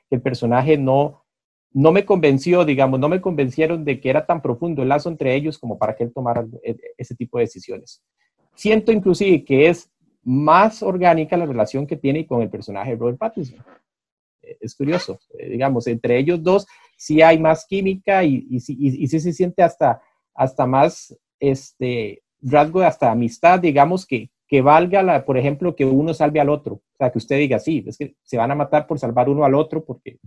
el personaje no, no me convenció, digamos, no me convencieron de que era tan profundo el lazo entre ellos como para que él tomara e, ese tipo de decisiones. Siento inclusive que es más orgánica la relación que tiene con el personaje de Robert Pattinson. Eh, es curioso, eh, digamos, entre ellos dos sí hay más química y, y, y, sí se siente hasta, hasta más este, rasgo de hasta amistad, digamos, que, que valga, la, por ejemplo, que uno salve al otro. O sea, que usted diga, sí, es que se van a matar por salvar uno al otro, porque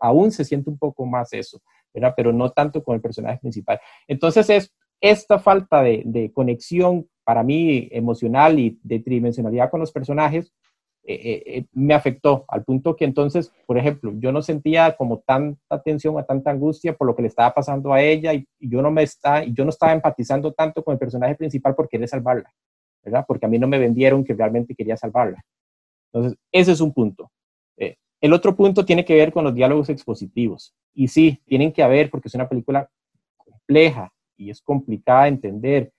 aún se siente un poco más eso, ¿verdad? Pero no tanto con el personaje principal. Entonces, es esta falta de, conexión para mí emocional y de tridimensionalidad con los personajes eh, eh, eh, me afectó al punto que entonces, por ejemplo, yo no sentía como tanta tensión o tanta angustia por lo que le estaba pasando a ella y, yo no me está, yo no estaba empatizando tanto con el personaje principal por querer salvarla. ¿verdad? Porque a mí no me vendieron que realmente quería salvarla. Entonces, ese es un punto. El otro punto tiene que ver con los diálogos expositivos. Y sí, tienen que haber porque es una película compleja y es complicada de entender.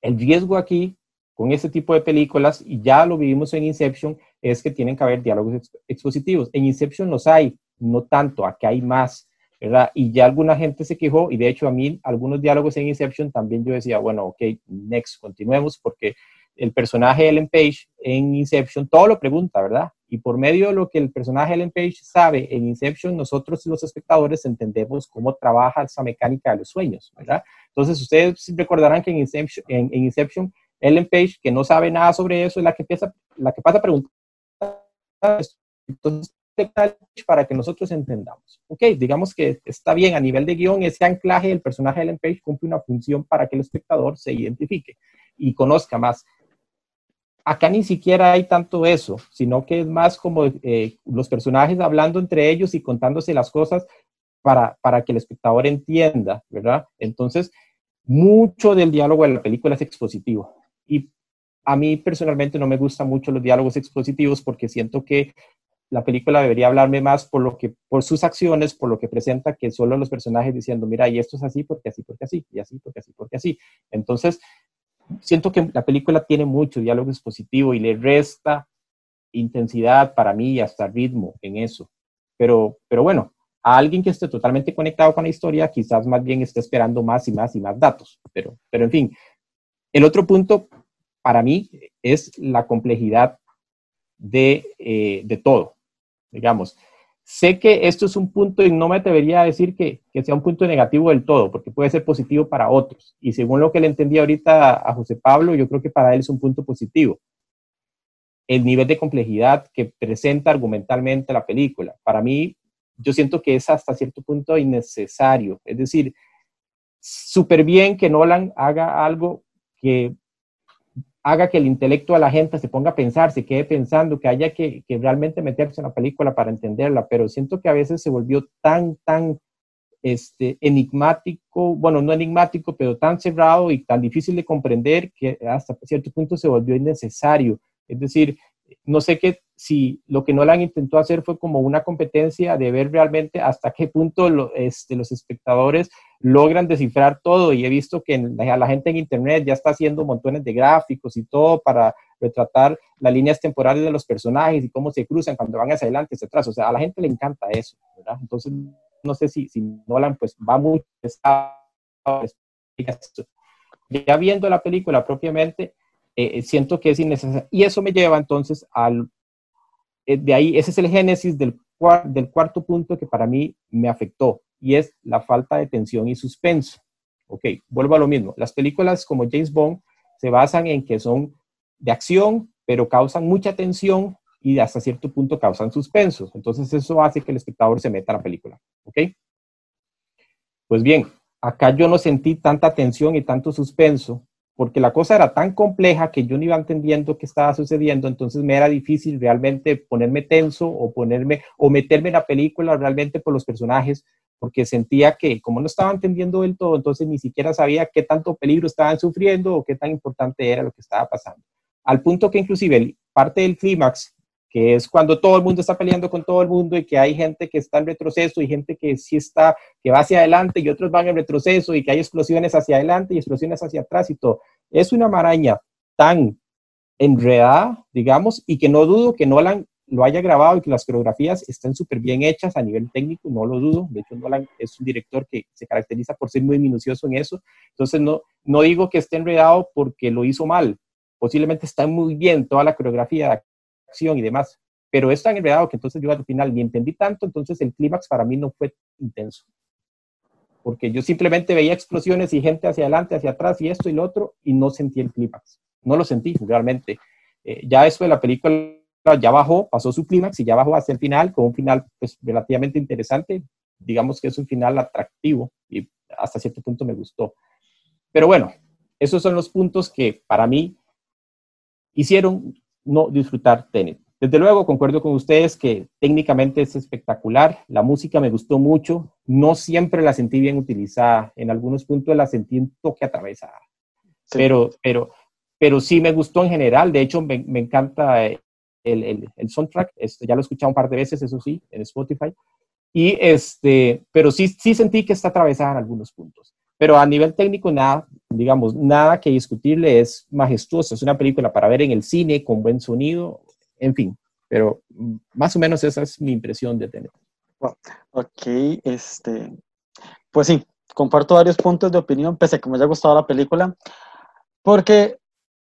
El riesgo aquí con este tipo de películas, y ya lo vivimos en Inception, es que tienen que haber diálogos expositivos. En Inception los hay, no tanto, aquí hay más. ¿verdad? Y ya alguna gente se quejó y de hecho a mí algunos diálogos en Inception también yo decía, bueno, ok, next, continuemos porque el personaje Ellen Page en Inception todo lo pregunta, ¿verdad? Y por medio de lo que el personaje Ellen Page sabe en Inception, nosotros los espectadores entendemos cómo trabaja esa mecánica de los sueños, ¿verdad? Entonces ustedes recordarán que en, Inception Ellen Page, que no sabe nada sobre eso, es la que, empieza, la que pasa a preguntar. Entonces, para que nosotros entendamos. Ok, digamos que está bien a nivel de guion, ese anclaje del personaje de Ellen Page cumple una función para que el espectador se identifique y conozca más. Acá ni siquiera hay tanto eso, sino que es más como eh, los personajes hablando entre ellos y contándose las cosas para, para que el espectador entienda, ¿verdad? Entonces, mucho del diálogo de la película es expositivo. Y a mí personalmente no me gustan mucho los diálogos expositivos porque siento que la película debería hablarme más por lo que por sus acciones, por lo que presenta que solo los personajes diciendo, mira, y esto es así porque así, porque así, y así, porque así, porque así. Entonces, siento que la película tiene mucho diálogo expositivo y le resta intensidad para mí y hasta ritmo en eso. Pero, pero bueno, a alguien que esté totalmente conectado con la historia, quizás más bien esté esperando más y más y más datos. Pero, pero en fin, el otro punto para mí es la complejidad de, eh, de todo, digamos. Sé que esto es un punto y no me atrevería a decir que, sea un punto negativo del todo, porque puede ser positivo para otros. Y según lo que le entendí ahorita a, José Pablo, yo creo que para él es un punto positivo. El nivel de complejidad que presenta argumentalmente la película. Para mí, yo siento que es hasta cierto punto innecesario. Es decir, súper bien que Nolan haga algo que haga que el intelecto de la gente se ponga a pensar, se quede pensando, que haya que, realmente meterse en la película para entenderla, pero siento que a veces se volvió tan, tan este, enigmático, bueno, no enigmático, pero tan cerrado y tan difícil de comprender que hasta cierto punto se volvió innecesario. Es decir, no sé qué, si lo que Nolan intentó hacer fue como una competencia de ver realmente hasta qué punto este, los espectadores logran descifrar todo y he visto que la, gente en internet ya está haciendo montones de gráficos y todo para retratar las líneas temporales de los personajes y cómo se cruzan cuando van hacia adelante, hacia atrás. O sea, a la gente le encanta eso, ¿verdad? Entonces, no sé si, si Nolan pues va mucho. Ya viendo la película propiamente, eh, siento que es innecesario. Y eso me lleva entonces al, de ahí, ese es el génesis del, cuarto punto que para mí me afectó, y es la falta de tensión y suspenso. Ok, vuelvo a lo mismo. Las películas como James Bond se basan en que son de acción, pero causan mucha tensión y hasta cierto punto causan suspenso. Entonces eso hace que el espectador se meta a la película. ¿Ok? Pues bien, acá yo no sentí tanta tensión y tanto suspenso porque la cosa era tan compleja que yo no iba entendiendo qué estaba sucediendo, entonces me era difícil realmente ponerme tenso o ponerme o meterme en la película realmente por los personajes, porque sentía que como no estaba entendiendo del todo, entonces ni siquiera sabía qué tanto peligro estaban sufriendo o qué tan importante era lo que estaba pasando. Al punto que inclusive parte del clímax que es cuando todo el mundo está peleando con todo el mundo y que hay gente que está en retroceso y gente que sí está, que va hacia adelante y otros van en retroceso y que hay explosiones hacia adelante y explosiones hacia atrás y todo. Es una maraña tan enredada, digamos, y que no dudo que Nolan lo haya grabado y que las coreografías estén súper bien hechas a nivel técnico, no lo dudo. De hecho, Nolan es un director que se caracteriza por ser muy minucioso en eso. Entonces, no, no digo que esté enredado porque lo hizo mal. Posiblemente está muy bien toda la coreografía y demás. Pero es tan enredado que entonces yo al final ni entendí tanto, entonces el clímax para mí no fue intenso. Porque yo simplemente veía explosiones y gente hacia adelante, hacia atrás y esto y lo otro, y no sentí el clímax. No lo sentí realmente. Eh, ya eso de la película ya bajó, pasó su clímax y ya bajó hacia el final, con un final pues, relativamente interesante. Digamos que es un final atractivo y hasta cierto punto me gustó. Pero bueno, esos son los puntos que para mí hicieron no disfrutar Tenet. Desde luego, concuerdo con ustedes que técnicamente es espectacular, la música me gustó mucho, no siempre la sentí bien utilizada, en algunos puntos la sentí un toque atravesada, pero, pero, pero sí me gustó en general, de hecho me, me encanta el, el, el, soundtrack, este, ya lo he escuchado un par de veces, eso sí, en Spotify, y este, pero sí, sí sentí que está atravesada en algunos puntos. Pero a nivel técnico, nada, digamos, nada que discutirle, es majestuoso, es una película para ver en el cine con buen sonido, en fin, pero más o menos esa es mi impresión de tener. Ok, este, pues sí, comparto varios puntos de opinión, pese a que me haya gustado la película, porque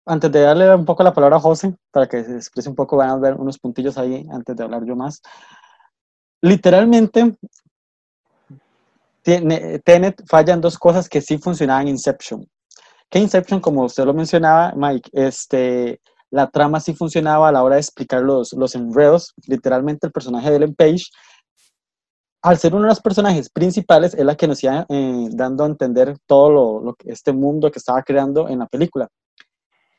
antes de darle un poco la palabra a José, para que se exprese un poco, van a ver unos puntillos ahí antes de hablar yo más. Literalmente, Tenet falla en dos cosas que sí funcionaban en Inception. Que Inception, como usted lo mencionaba, Mike, este, la trama sí funcionaba a la hora de explicar los, los enredos. Literalmente, el personaje de Ellen Page al ser uno de los personajes principales, es la que nos iba eh, dando a entender todo lo, este mundo que estaba creando en la película.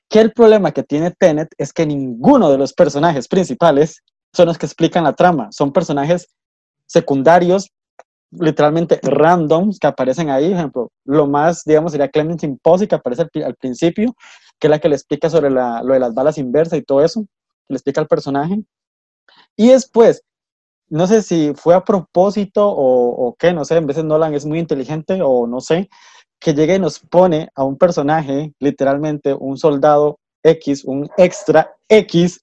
Que el problema que tiene Tenet es que ninguno de los personajes principales son los que explican la trama, son personajes secundarios, literalmente randoms, que aparecen ahí. Por ejemplo, lo más, digamos, sería Clementine Posey, que aparece al, al, principio, que es la que le explica sobre la, lo de las balas inversas y todo eso, le explica al personaje. Y después, no sé si fue a propósito o, o qué, no sé, en veces Nolan es muy inteligente o no sé, que llegue y nos pone a un personaje, literalmente un soldado X, un extra X,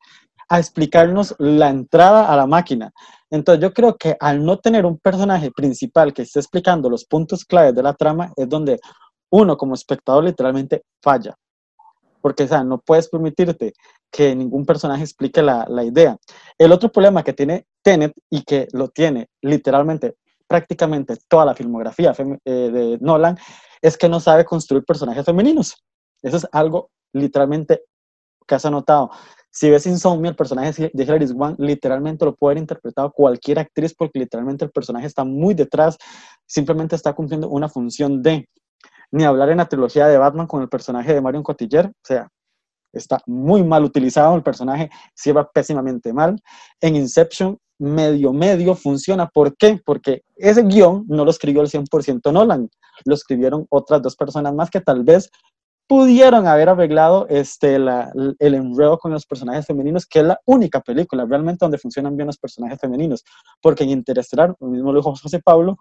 a explicarnos la entrada a la máquina. Entonces yo creo que al no tener un personaje principal que esté explicando los puntos claves de la trama, es donde uno como espectador literalmente falla. Porque, o sea, no puedes permitirte que ningún personaje explique la, idea. El otro problema que tiene Tenet y que lo tiene literalmente prácticamente toda la filmografía eh, de Nolan es que no sabe construir personajes femeninos. Eso es algo literalmente que has anotado. Si ves Insomnia, el personaje de Hilary Swank literalmente lo puede haber interpretado cualquier actriz porque literalmente el personaje está muy detrás, simplemente está cumpliendo una función de. Ni hablar en la trilogía de Batman con el personaje de Marion Cotillard, o sea, está muy mal utilizado, el personaje va pésimamente mal. En Inception, medio medio funciona. ¿Por qué? Porque ese guion no lo escribió el 100% Nolan, lo escribieron otras dos personas más que tal vez pudieron haber arreglado este, el enredo con los personajes femeninos, que es la única película realmente donde funcionan bien los personajes femeninos, porque en Interestelar, lo mismo lo dijo José Pablo,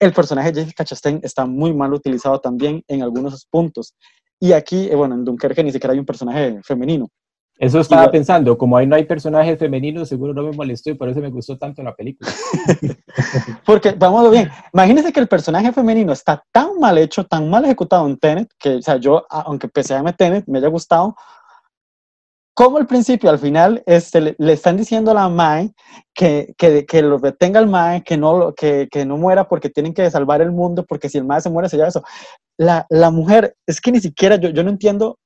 el personaje de Jessica Chastain está muy mal utilizado también en algunos puntos. Y aquí, eh, bueno, en Dunkerque ni siquiera hay un personaje femenino. Eso estaba Igual. pensando, como ahí no hay personajes femeninos, seguro no me molestó y por eso me gustó tanto la película. Porque, vamos bien, imagínense que el personaje femenino está tan mal hecho, tan mal ejecutado en Tenet, que, o sea, yo, aunque pese a Tenet, me haya gustado, como al principio, al final, este, le, le, están diciendo a la Mae que, que, que lo detenga el Mae, que no, que, que no muera porque tienen que salvar el mundo, porque si el Mae se muere, se lleva eso. La, la mujer, es que ni siquiera, yo, yo no entiendo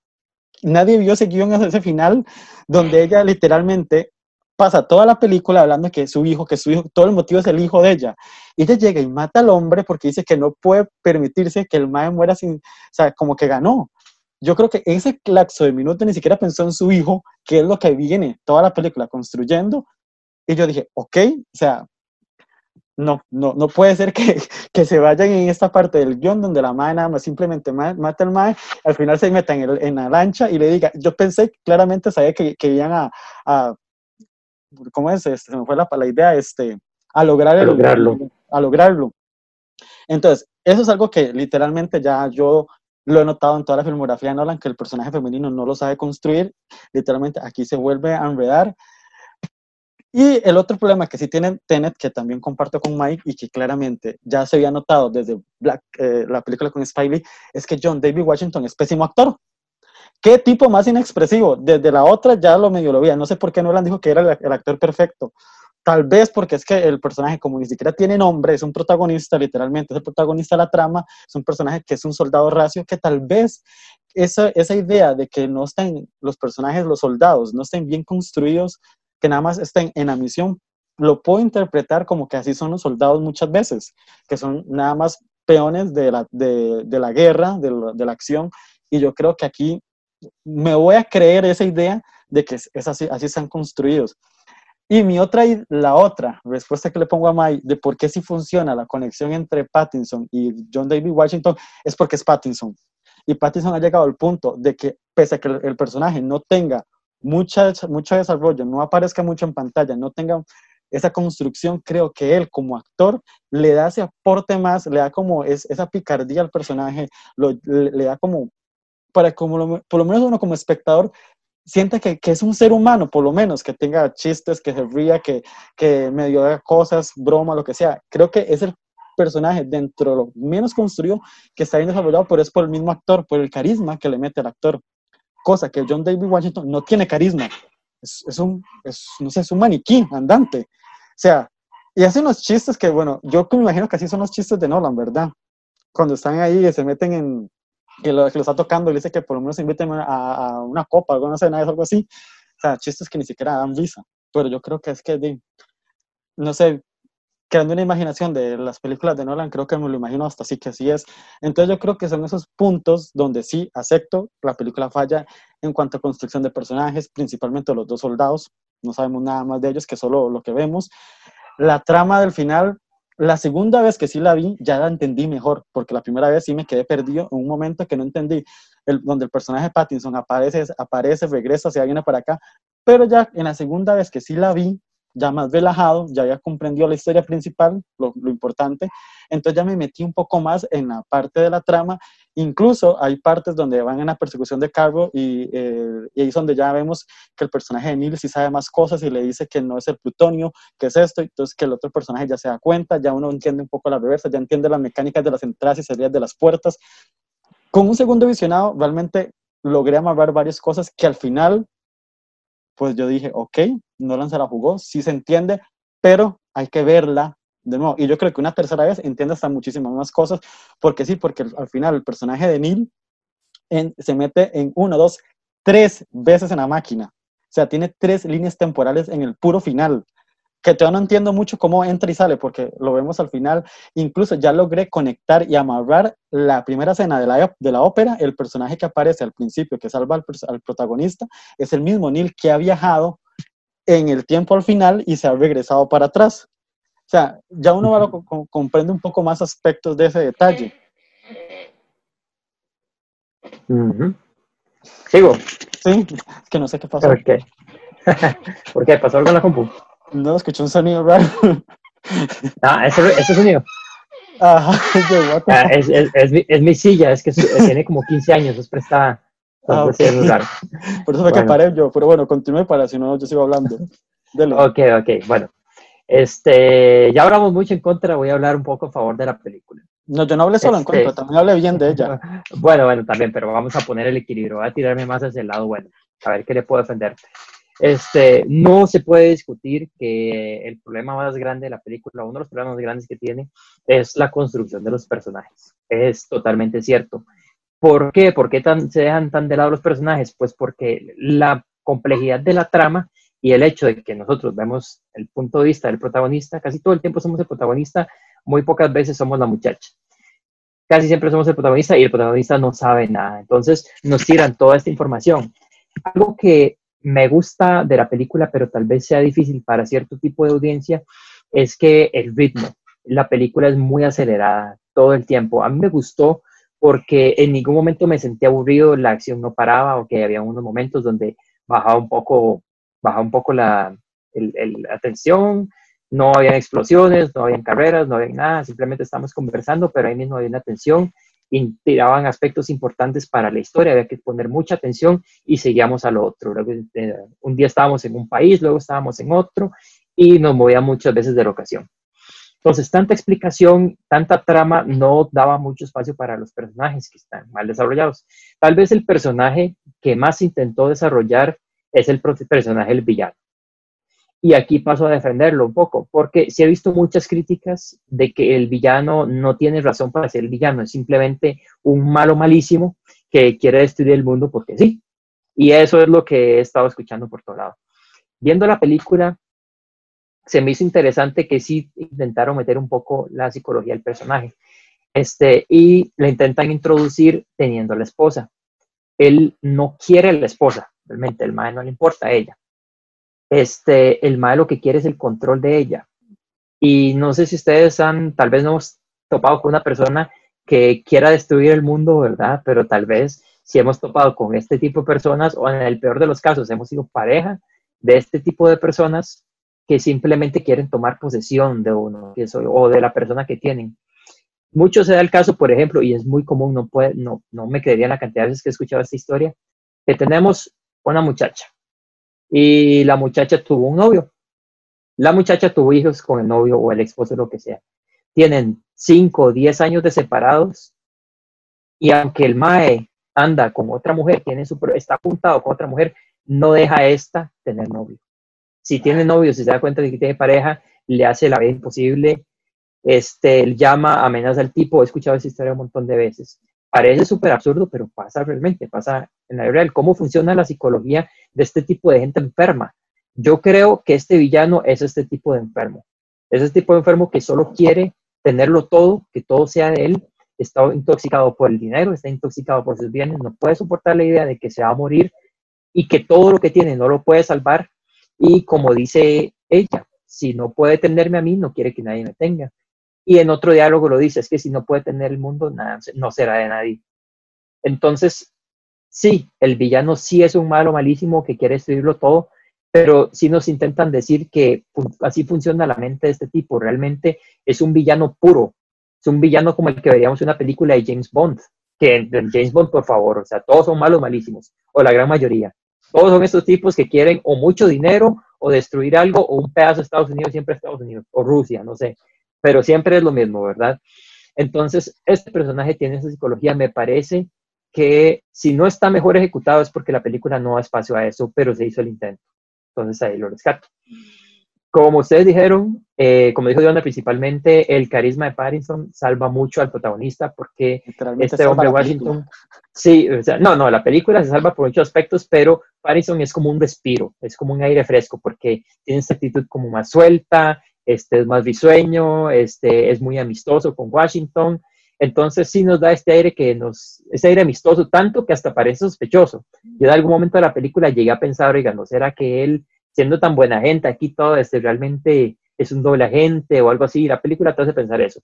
nadie vio ese guion hasta ese final, donde ella literalmente pasa toda la película hablando que su hijo, que su hijo, todo el motivo es el hijo de ella. Y ella llega y mata al hombre porque dice que no puede permitirse que el mae muera sin, o sea, como que ganó. Yo creo que ese claxo de minuto ni siquiera pensó en su hijo, que es lo que viene toda la película construyendo. Y yo dije, ok, o sea, no, no, no puede ser que, que, se vayan en esta parte del guion donde la madre nada más simplemente mata al madre, al final se meta en, la lancha y le diga, yo pensé claramente, sabía que, que iban a, a, ¿cómo es? Este, se me fue la, la idea, este, a lograr el, a lograrlo. A lograrlo. Entonces, eso es algo que literalmente ya yo lo he notado en toda la filmografía de Nolan, que el personaje femenino no lo sabe construir, literalmente aquí se vuelve a enredar, y el otro problema que sí tiene Tenet, que también comparto con Mike y que claramente ya se había notado desde Black, eh, la película con Spiley, es que John David Washington es pésimo actor. ¿Qué tipo más inexpresivo? Desde la otra ya lo medio lo veía. No sé por qué Nolan dijo que era el, actor perfecto. Tal vez porque es que el personaje, como ni siquiera tiene nombre, es un protagonista, literalmente, es el protagonista de la trama, es un personaje que es un soldado racio, que tal vez esa, esa idea de que no estén los personajes, los soldados, no estén bien construidos, que nada más estén en la misión, lo puedo interpretar como que así son los soldados muchas veces, que son nada más peones de la, de, de la guerra, de la, de la, acción, y yo creo que aquí me voy a creer esa idea de que es así, así están construidos. Y mi otra, la otra respuesta que le pongo a Mike de por qué sí funciona la conexión entre Pattinson y John David Washington es porque es Pattinson. Y Pattinson ha llegado al punto de que, pese a que el, personaje no tenga mucha, mucho desarrollo, no aparezca mucho en pantalla, no tenga esa construcción, creo que él como actor le da ese aporte más, le da como es, esa picardía al personaje, lo, le, le, da como, para como lo, por lo menos uno como espectador, siente que, que, es un ser humano, por lo menos, que tenga chistes, que se ría, que, que medio haga cosas, broma, lo que sea. Creo que es el personaje dentro de lo menos construido que está bien desarrollado, pero es por el mismo actor, por el carisma que le mete al actor. Cosa que John David Washington no tiene carisma. Es, es un, es, no sé, es un maniquí andante. O sea, y hace unos chistes que, bueno, yo me imagino que así son los chistes de Nolan, ¿verdad? Cuando están ahí y se meten en, que lo, que lo está tocando le dice que por lo menos inviten a, a una copa, alguna cena, algo así. O sea, chistes que ni siquiera dan visa. Pero yo creo que es que, no sé, creando una imaginación de las películas de Nolan, creo que me lo imagino hasta así que así es. Entonces yo creo que son esos puntos donde sí acepto, la película falla en cuanto a construcción de personajes, principalmente los dos soldados, no sabemos nada más de ellos que solo lo que vemos. La trama del final, la segunda vez que sí la vi, ya la entendí mejor, porque la primera vez sí me quedé perdido en un momento que no entendí, el, donde el personaje Pattinson aparece, aparece, regresa, se viene para acá, pero ya en la segunda vez que sí la vi, ya más relajado, ya había comprendido la historia principal, lo, lo, importante, entonces ya me metí un poco más en la parte de la trama, incluso hay partes donde van en la persecución de cargo y, eh, y ahí es donde ya vemos que el personaje de Neil sí sabe más cosas y le dice que no es el plutonio, que es esto, entonces que el otro personaje ya se da cuenta, ya uno entiende un poco la reversa, ya entiende las mecánicas de las entradas y salidas de las puertas. Con un segundo visionado realmente logré amarrar varias cosas que al final pues yo dije, ok, Nolan se la jugó, sí se entiende, pero hay que verla de nuevo. Y yo creo que una tercera vez entiende hasta muchísimas más cosas, porque sí, porque al final el personaje de Neil se mete en uno, dos, tres veces en la máquina. O sea, tiene tres líneas temporales en el puro final que todavía no entiendo mucho cómo entra y sale, porque lo vemos al final. Incluso ya logré conectar y amarrar la primera escena de la, de la ópera, el personaje que aparece al principio, que salva al, al, protagonista, es el mismo Neil que ha viajado en el tiempo al final y se ha regresado para atrás. O sea, ya uno va, co comprende un poco más aspectos de ese detalle. Uh -huh. ¿Sigo? Sí, es que no sé qué pasó. ¿Por qué? ¿Por qué? ¿Pasó algo en la compu? No, escuché un sonido raro. Ah, ese, ese sonido. Ajá, ah, es, es, es, mi, es, mi, silla, es que tiene como 15 años, es prestada. Ah, okay. Por eso fue bueno. que paré yo, pero bueno, continúe para si no yo sigo hablando. Dele. Ok, ok, bueno. Este, ya hablamos mucho en contra, voy a hablar un poco a favor de la película. No, yo no hablé solo este, en contra, también hablé bien de ella. Bueno, bueno, también, pero vamos a poner el equilibrio, voy a tirarme más hacia el lado bueno, a ver qué le puedo defender. Este, no se puede discutir que el problema más grande de la película, uno de los problemas más grandes que tiene, es la construcción de los personajes. Es totalmente cierto. ¿Por qué? ¿Por qué tan, se dejan tan de lado los personajes? Pues porque la complejidad de la trama y el hecho de que nosotros vemos el punto de vista del protagonista, casi todo el tiempo somos el protagonista, muy pocas veces somos la muchacha. Casi siempre somos el protagonista y el protagonista no sabe nada. Entonces nos tiran toda esta información. Algo que me gusta de la película, pero tal vez sea difícil para cierto tipo de audiencia, es que el ritmo, la película es muy acelerada todo el tiempo. A mí me gustó porque en ningún momento me sentí aburrido, la acción no paraba o que había unos momentos donde bajaba un poco, bajaba un poco la, el, no había explosiones, no había carreras, no había nada, simplemente estamos conversando, pero ahí mismo había una tensión tiraban aspectos importantes para la historia, había que poner mucha atención y seguíamos a lo otro. Eh, un día estábamos en un país, luego estábamos en otro y nos movíamos muchas veces de locación. Entonces, tanta explicación, tanta trama no daba mucho espacio para los personajes que están mal desarrollados. Tal vez el personaje que más intentó desarrollar es el personaje del villano. Y aquí paso a defenderlo un poco, porque sí he visto muchas críticas de que el villano no tiene razón para ser el villano, es simplemente un malo malísimo que quiere destruir el mundo porque sí. Y eso es lo que he estado escuchando por todo lado. Viendo la película, se me hizo interesante que sí intentaron meter un poco la psicología del personaje. Este, y la intentan introducir teniendo a la esposa. Él no quiere a la esposa, realmente, el madre no le importa a ella este, el mae lo que quiere es el control de ella. Y no sé si ustedes han, tal vez no hemos topado con una persona que quiera destruir el mundo, ¿verdad? Pero tal vez si hemos topado con este tipo de personas, o en el peor de los casos, hemos sido pareja de este tipo de personas que simplemente quieren tomar posesión de uno o de la persona que tienen. Mucho se da el caso, por ejemplo, y es muy común, no, puede, no, no me creería la cantidad de veces que he escuchado esta historia, que tenemos una muchacha. Y la muchacha tuvo un novio. La muchacha tuvo hijos con el novio o el esposo, lo que sea. Tienen 5 o 10 años de separados. Y aunque el Mae anda con otra mujer, tiene su, está apuntado con otra mujer, no deja a esta tener novio. Si tiene novio, si se da cuenta de que tiene pareja, le hace la vida imposible. Este, llama, amenaza al tipo. He escuchado esa historia un montón de veces. Parece súper absurdo, pero pasa realmente, pasa en la real. ¿Cómo funciona la psicología de este tipo de gente enferma? Yo creo que este villano es este tipo de enfermo. Es este tipo de enfermo que solo quiere tenerlo todo, que todo sea de él, está intoxicado por el dinero, está intoxicado por sus bienes, no puede soportar la idea de que se va a morir y que todo lo que tiene no lo puede salvar. Y como dice ella, si no puede tenerme a mí, no quiere que nadie me tenga. Y en otro diálogo lo dice, es que si no puede tener el mundo, nada, no será de nadie. Entonces, sí, el villano sí es un malo malísimo que quiere destruirlo todo, pero sí nos intentan decir que así funciona la mente de este tipo. Realmente es un villano puro, es un villano como el que veríamos en una película de James Bond, que James Bond, por favor, o sea, todos son malos malísimos, o la gran mayoría. Todos son estos tipos que quieren o mucho dinero, o destruir algo, o un pedazo de Estados Unidos, siempre Estados Unidos, o Rusia, no sé pero siempre es lo mismo, ¿verdad? Entonces, este personaje tiene esa psicología, me parece que si no está mejor ejecutado es porque la película no da espacio a eso, pero se hizo el intento. Entonces ahí lo rescato. Como ustedes dijeron, eh, como dijo Diana, principalmente el carisma de Pattinson salva mucho al protagonista porque este hombre Washington, sí, o sea, no, no, la película se salva por muchos aspectos, pero Pattinson es como un respiro, es como un aire fresco porque tiene esta actitud como más suelta, este, es más risueño, este, es muy amistoso con Washington. Entonces sí nos da este aire que nos, ese aire amistoso tanto que hasta parece sospechoso. Yo en algún momento de la película llegué a pensar, oiga, ¿no será que él, siendo tan buena gente aquí todo, este, realmente es un doble agente o algo así? La película te hace pensar eso.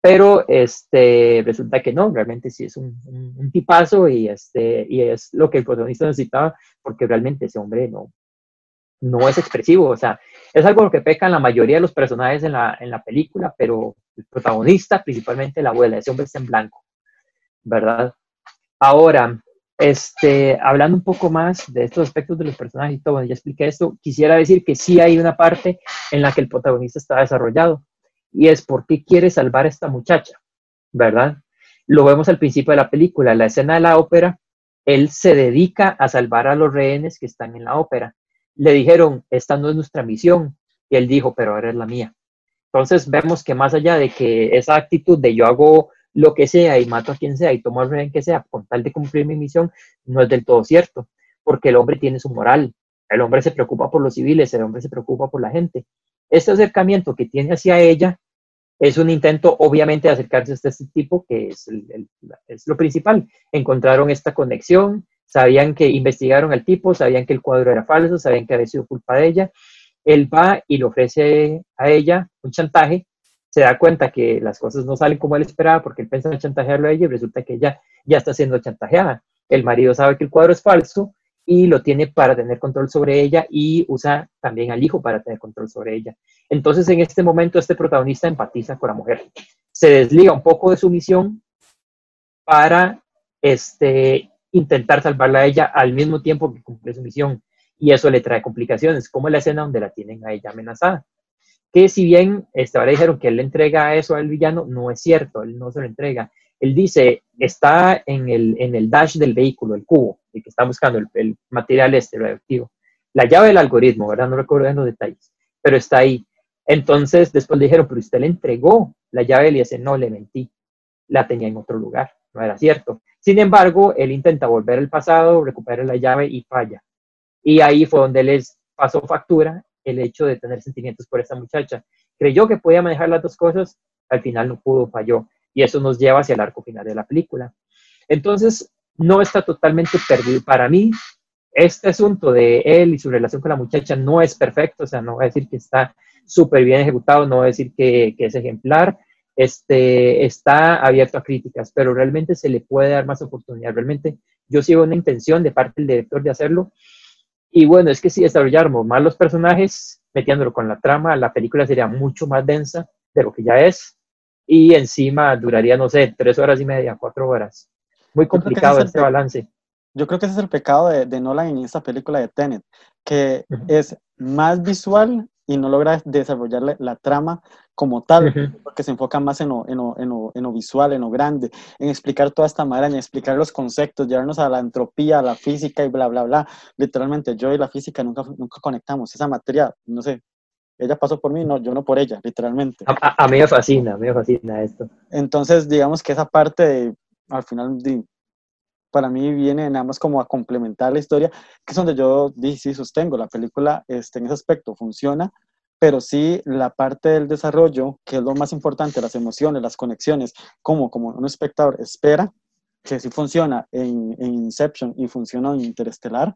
Pero este, resulta que no, realmente sí es un, un, tipazo y, este, y es lo que el protagonista necesitaba, porque realmente ese hombre no, no es expresivo, o sea, es algo que pecan la mayoría de los personajes en la, en la película, pero el protagonista, principalmente la abuela, ese hombre está en blanco, ¿verdad? Ahora, este, hablando un poco más de estos aspectos de los personajes y todo, ya expliqué esto, quisiera decir que sí hay una parte en la que el protagonista está desarrollado, y es por qué quiere salvar a esta muchacha, ¿verdad? Lo vemos al principio de la película, la escena de la ópera, él se dedica a salvar a los rehenes que están en la ópera le dijeron, esta no es nuestra misión, y él dijo, pero ahora es la mía. Entonces vemos que más allá de que esa actitud de yo hago lo que sea y mato a quien sea y tomo el rehén que sea con tal de cumplir mi misión, no es del todo cierto, porque el hombre tiene su moral, el hombre se preocupa por los civiles, el hombre se preocupa por la gente. Este acercamiento que tiene hacia ella es un intento, obviamente, de acercarse a este tipo, que es, es lo principal. Encontraron esta conexión, sabían que investigaron al tipo, sabían que el cuadro era falso, sabían que había sido culpa de ella. Él va y le ofrece a ella un chantaje, se da cuenta que las cosas no salen como él esperaba porque él pensaba chantajearlo a ella y resulta que ella ya está siendo chantajeada. El marido sabe que el cuadro es falso y lo tiene para tener control sobre ella y usa también al hijo para tener control sobre ella. Entonces en este momento este protagonista empatiza con la mujer. Se desliga un poco de su misión para este, intentar salvarla a ella al mismo tiempo que cumple su misión. Y eso le trae complicaciones, como la escena donde la tienen a ella amenazada. Que si bien este, ahora dijeron que él le entrega eso al villano, no es cierto, él no se lo entrega. Él dice, está en el, en el dash del vehículo, el cubo, el que está buscando, el, material este radioactivo. La llave del algoritmo, ¿verdad? No recuerdo los detalles, pero está ahí. Entonces, después le dijeron, pero usted le entregó la llave y le dice, no, le mentí, la tenía en otro lugar, no era cierto. Sin embargo, él intenta volver al pasado, recuperar la llave y falla. Y ahí fue donde les pasó factura el hecho de tener sentimientos por esta muchacha. Creyó que podía manejar las dos cosas, al final no pudo, falló. Y eso nos lleva hacia el arco final de la película. Entonces, no está totalmente perdido. Para mí, este asunto de él y su relación con la muchacha no es perfecto, o sea, no voy a decir que está súper bien ejecutado, no voy a decir que, que es ejemplar, este, está abierto a críticas, pero realmente se le puede dar más oportunidad. Realmente yo sigo una intención de parte del director de hacerlo. Y bueno, es que si desarrolláramos más los personajes, metiéndolo con la trama, la película sería mucho más densa de lo que ya es. Y encima duraría, no sé, tres horas y media, cuatro horas. Muy complicado este balance. Yo creo que ese es el pecado de, de Nolan en esta película de Tenet, que es más visual y no logra desarrollar la, la trama como tal, Ujú. porque se enfoca más en lo, en, lo, en, lo, en lo visual, en lo grande, en explicar toda esta maraña, explicar los conceptos, llevarnos a la entropía, a la física y bla, bla, bla. Literalmente, yo y la física nunca, nunca conectamos. Esa materia, no sé, ella pasó por mí, no, yo no por ella, literalmente. A, a- a mí me fascina, a mí me fascina esto. Entonces, digamos que esa parte, de- al final, di- para mí viene nada más como a complementar la historia, que es donde yo sí sostengo, la película este, en ese aspecto funciona, pero sí la parte del desarrollo, que es lo más importante, las emociones, las conexiones, como, como un espectador espera, que sí funciona en, en Inception y funciona en Interestelar,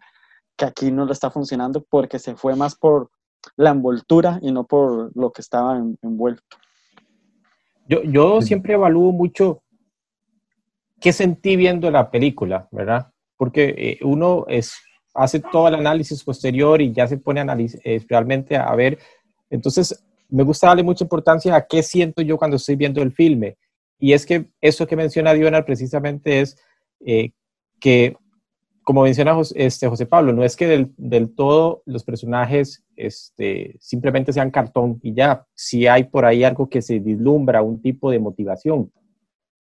que aquí no lo está funcionando porque se fue más por la envoltura y no por lo que estaba en- envuelto. Yo, yo siempre evalúo mucho qué sentí viendo la película, ¿verdad? Porque eh, uno es, hace todo el análisis posterior y ya se pone a eh, realmente a ver. Entonces, me gusta darle mucha importancia a qué siento yo cuando estoy viendo el filme. Y es que eso que menciona Diona precisamente es eh, que, como menciona Jos- este, José Pablo, no es que del, del todo los personajes este, simplemente sean cartón y ya, si hay por ahí algo que se vislumbra, un tipo de motivación.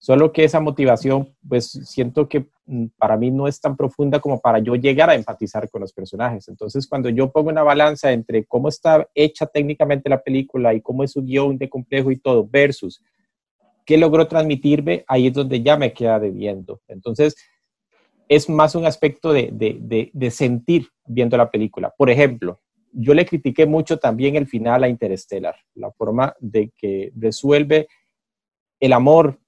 Solo que esa motivación, pues siento que mm, para mí no es tan profunda como para yo llegar a empatizar con los personajes. Entonces, cuando yo pongo una balanza entre cómo está hecha técnicamente la película y cómo es su guion de complejo y todo, versus qué logró transmitirme, ahí es donde ya me queda debiendo. Entonces, es más un aspecto de, de, de, sentir viendo la película. Por ejemplo, yo le critiqué mucho también el final a Interstellar, la forma de que resuelve el amor,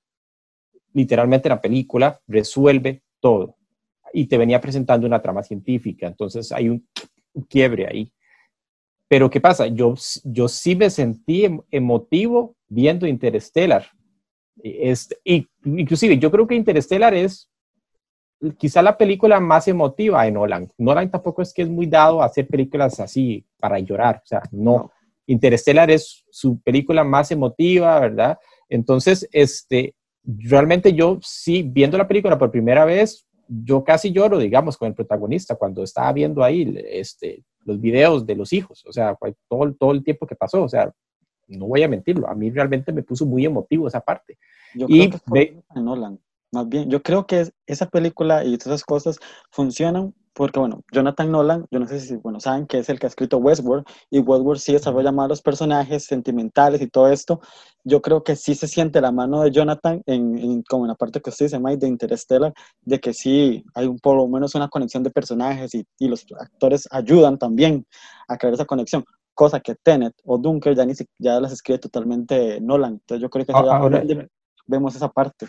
literalmente la película, resuelve todo. Y te venía presentando una trama científica, entonces hay un, un quiebre ahí. Pero ¿qué pasa? Yo, yo sí me sentí em- emotivo viendo Interstellar. Este, y, inclusive yo creo que Interstellar es quizá la película más emotiva de Nolan. Nolan tampoco es que es muy dado a hacer películas así para llorar, o sea, no. No. Interstellar es su película más emotiva, ¿verdad? Entonces, este, realmente yo sí, viendo la película por primera vez, yo casi lloro, digamos, con el protagonista cuando estaba viendo ahí este, los videos de los hijos, o sea, todo, todo el tiempo que pasó, o sea, no voy a mentirlo, a mí realmente me puso muy emotivo esa parte. Yo Y creo que es de Nolan. Más bien, yo creo que es- esa película y todas esas cosas funcionan porque, bueno, Jonathan Nolan, yo no sé si, bueno, saben que es el que ha escrito Westworld y Westworld sí desarrolla más los personajes sentimentales y todo esto. Yo creo que sí se siente la mano de Jonathan en, en- como en la parte que usted dice, Mike, de Interstellar, de que sí hay un, por lo menos una conexión de personajes y, y los actores ayudan también a crear esa conexión cosa que Tenet o Dunker ya, ni si- ya las escribe totalmente Nolan. Entonces yo creo que Ah, ahora- vemos esa parte.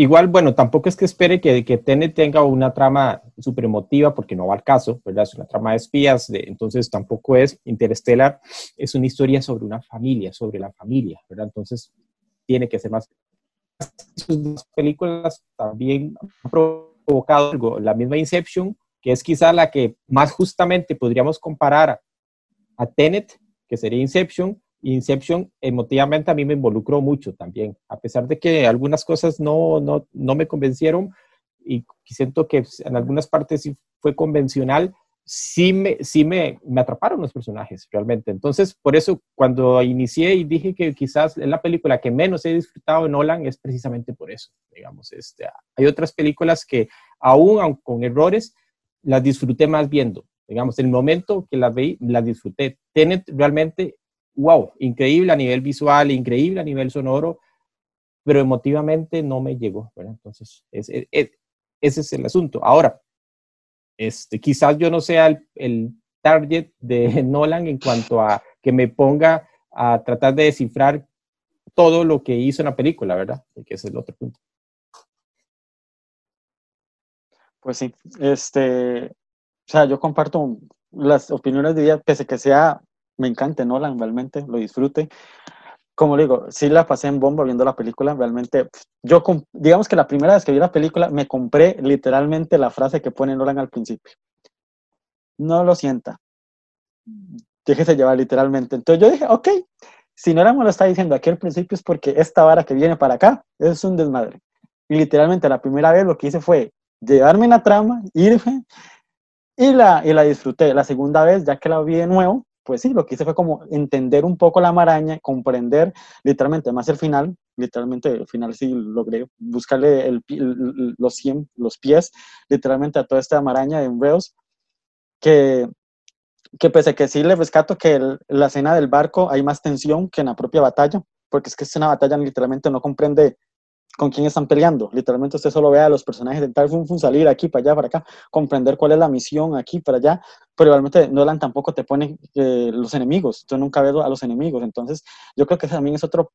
Igual, bueno, tampoco es que espere que, que Tenet tenga una trama súper emotiva, porque no va al caso, ¿verdad? Es una trama de espías, de, entonces tampoco es Interstellar, es una historia sobre una familia, sobre la familia, ¿verdad? Entonces tiene que ser más. Sus películas también han provocado algo, la misma Inception, que es quizá la que más justamente podríamos comparar a, a Tenet, que sería Inception, Inception emotivamente a mí me involucró mucho también, a pesar de que algunas cosas no, no, no me convencieron y siento que en algunas partes sí fue convencional, sí me, sí me, me atraparon los personajes realmente. Entonces, por eso cuando inicié y dije que quizás es la película que menos he disfrutado de Nolan, es precisamente por eso, digamos. Este, hay otras películas que aún aun con errores, las disfruté más viendo. Digamos, el momento que las veí, las disfruté. Tenet realmente wow, increíble a nivel visual, increíble a nivel sonoro, pero emotivamente no me llegó. Entonces, es, es, es, ese es el asunto. Ahora, este, quizás yo no sea el, el, target de Nolan en cuanto a que me ponga a tratar de descifrar todo lo que hizo en la película, ¿verdad? Porque ese es el otro punto. Pues sí, este, o sea, yo comparto las opiniones de ella, pese que sea me encanta Nolan, realmente lo disfrute. Como digo, sí la pasé en bomba viendo la película, realmente. Yo, digamos que la primera vez que vi la película, me compré literalmente la frase que pone Nolan al principio. No lo sienta. Déjese llevar literalmente. Entonces yo dije, ok, si Nolan me lo está diciendo aquí al principio es porque esta vara que viene para acá es un desmadre. Y literalmente la primera vez lo que hice fue llevarme la trama, irme, y la, y la disfruté. La segunda vez, ya que la vi de nuevo, pues sí, lo que hice fue como entender un poco la maraña, comprender literalmente más el final, literalmente el final sí logré buscarle el, los, los pies literalmente a toda esta maraña de enredos, que, que pese a que sí le rescato que la escena del barco hay más tensión que en la propia batalla, porque es que es una batalla literalmente no comprende con quién están peleando. Literalmente usted solo ve a los personajes de tal fun, salir aquí, para allá, para acá, comprender cuál es la misión aquí, para allá, pero realmente Nolan tampoco te pone eh, los enemigos, tú nunca ves a los enemigos. Entonces, yo creo que también es otro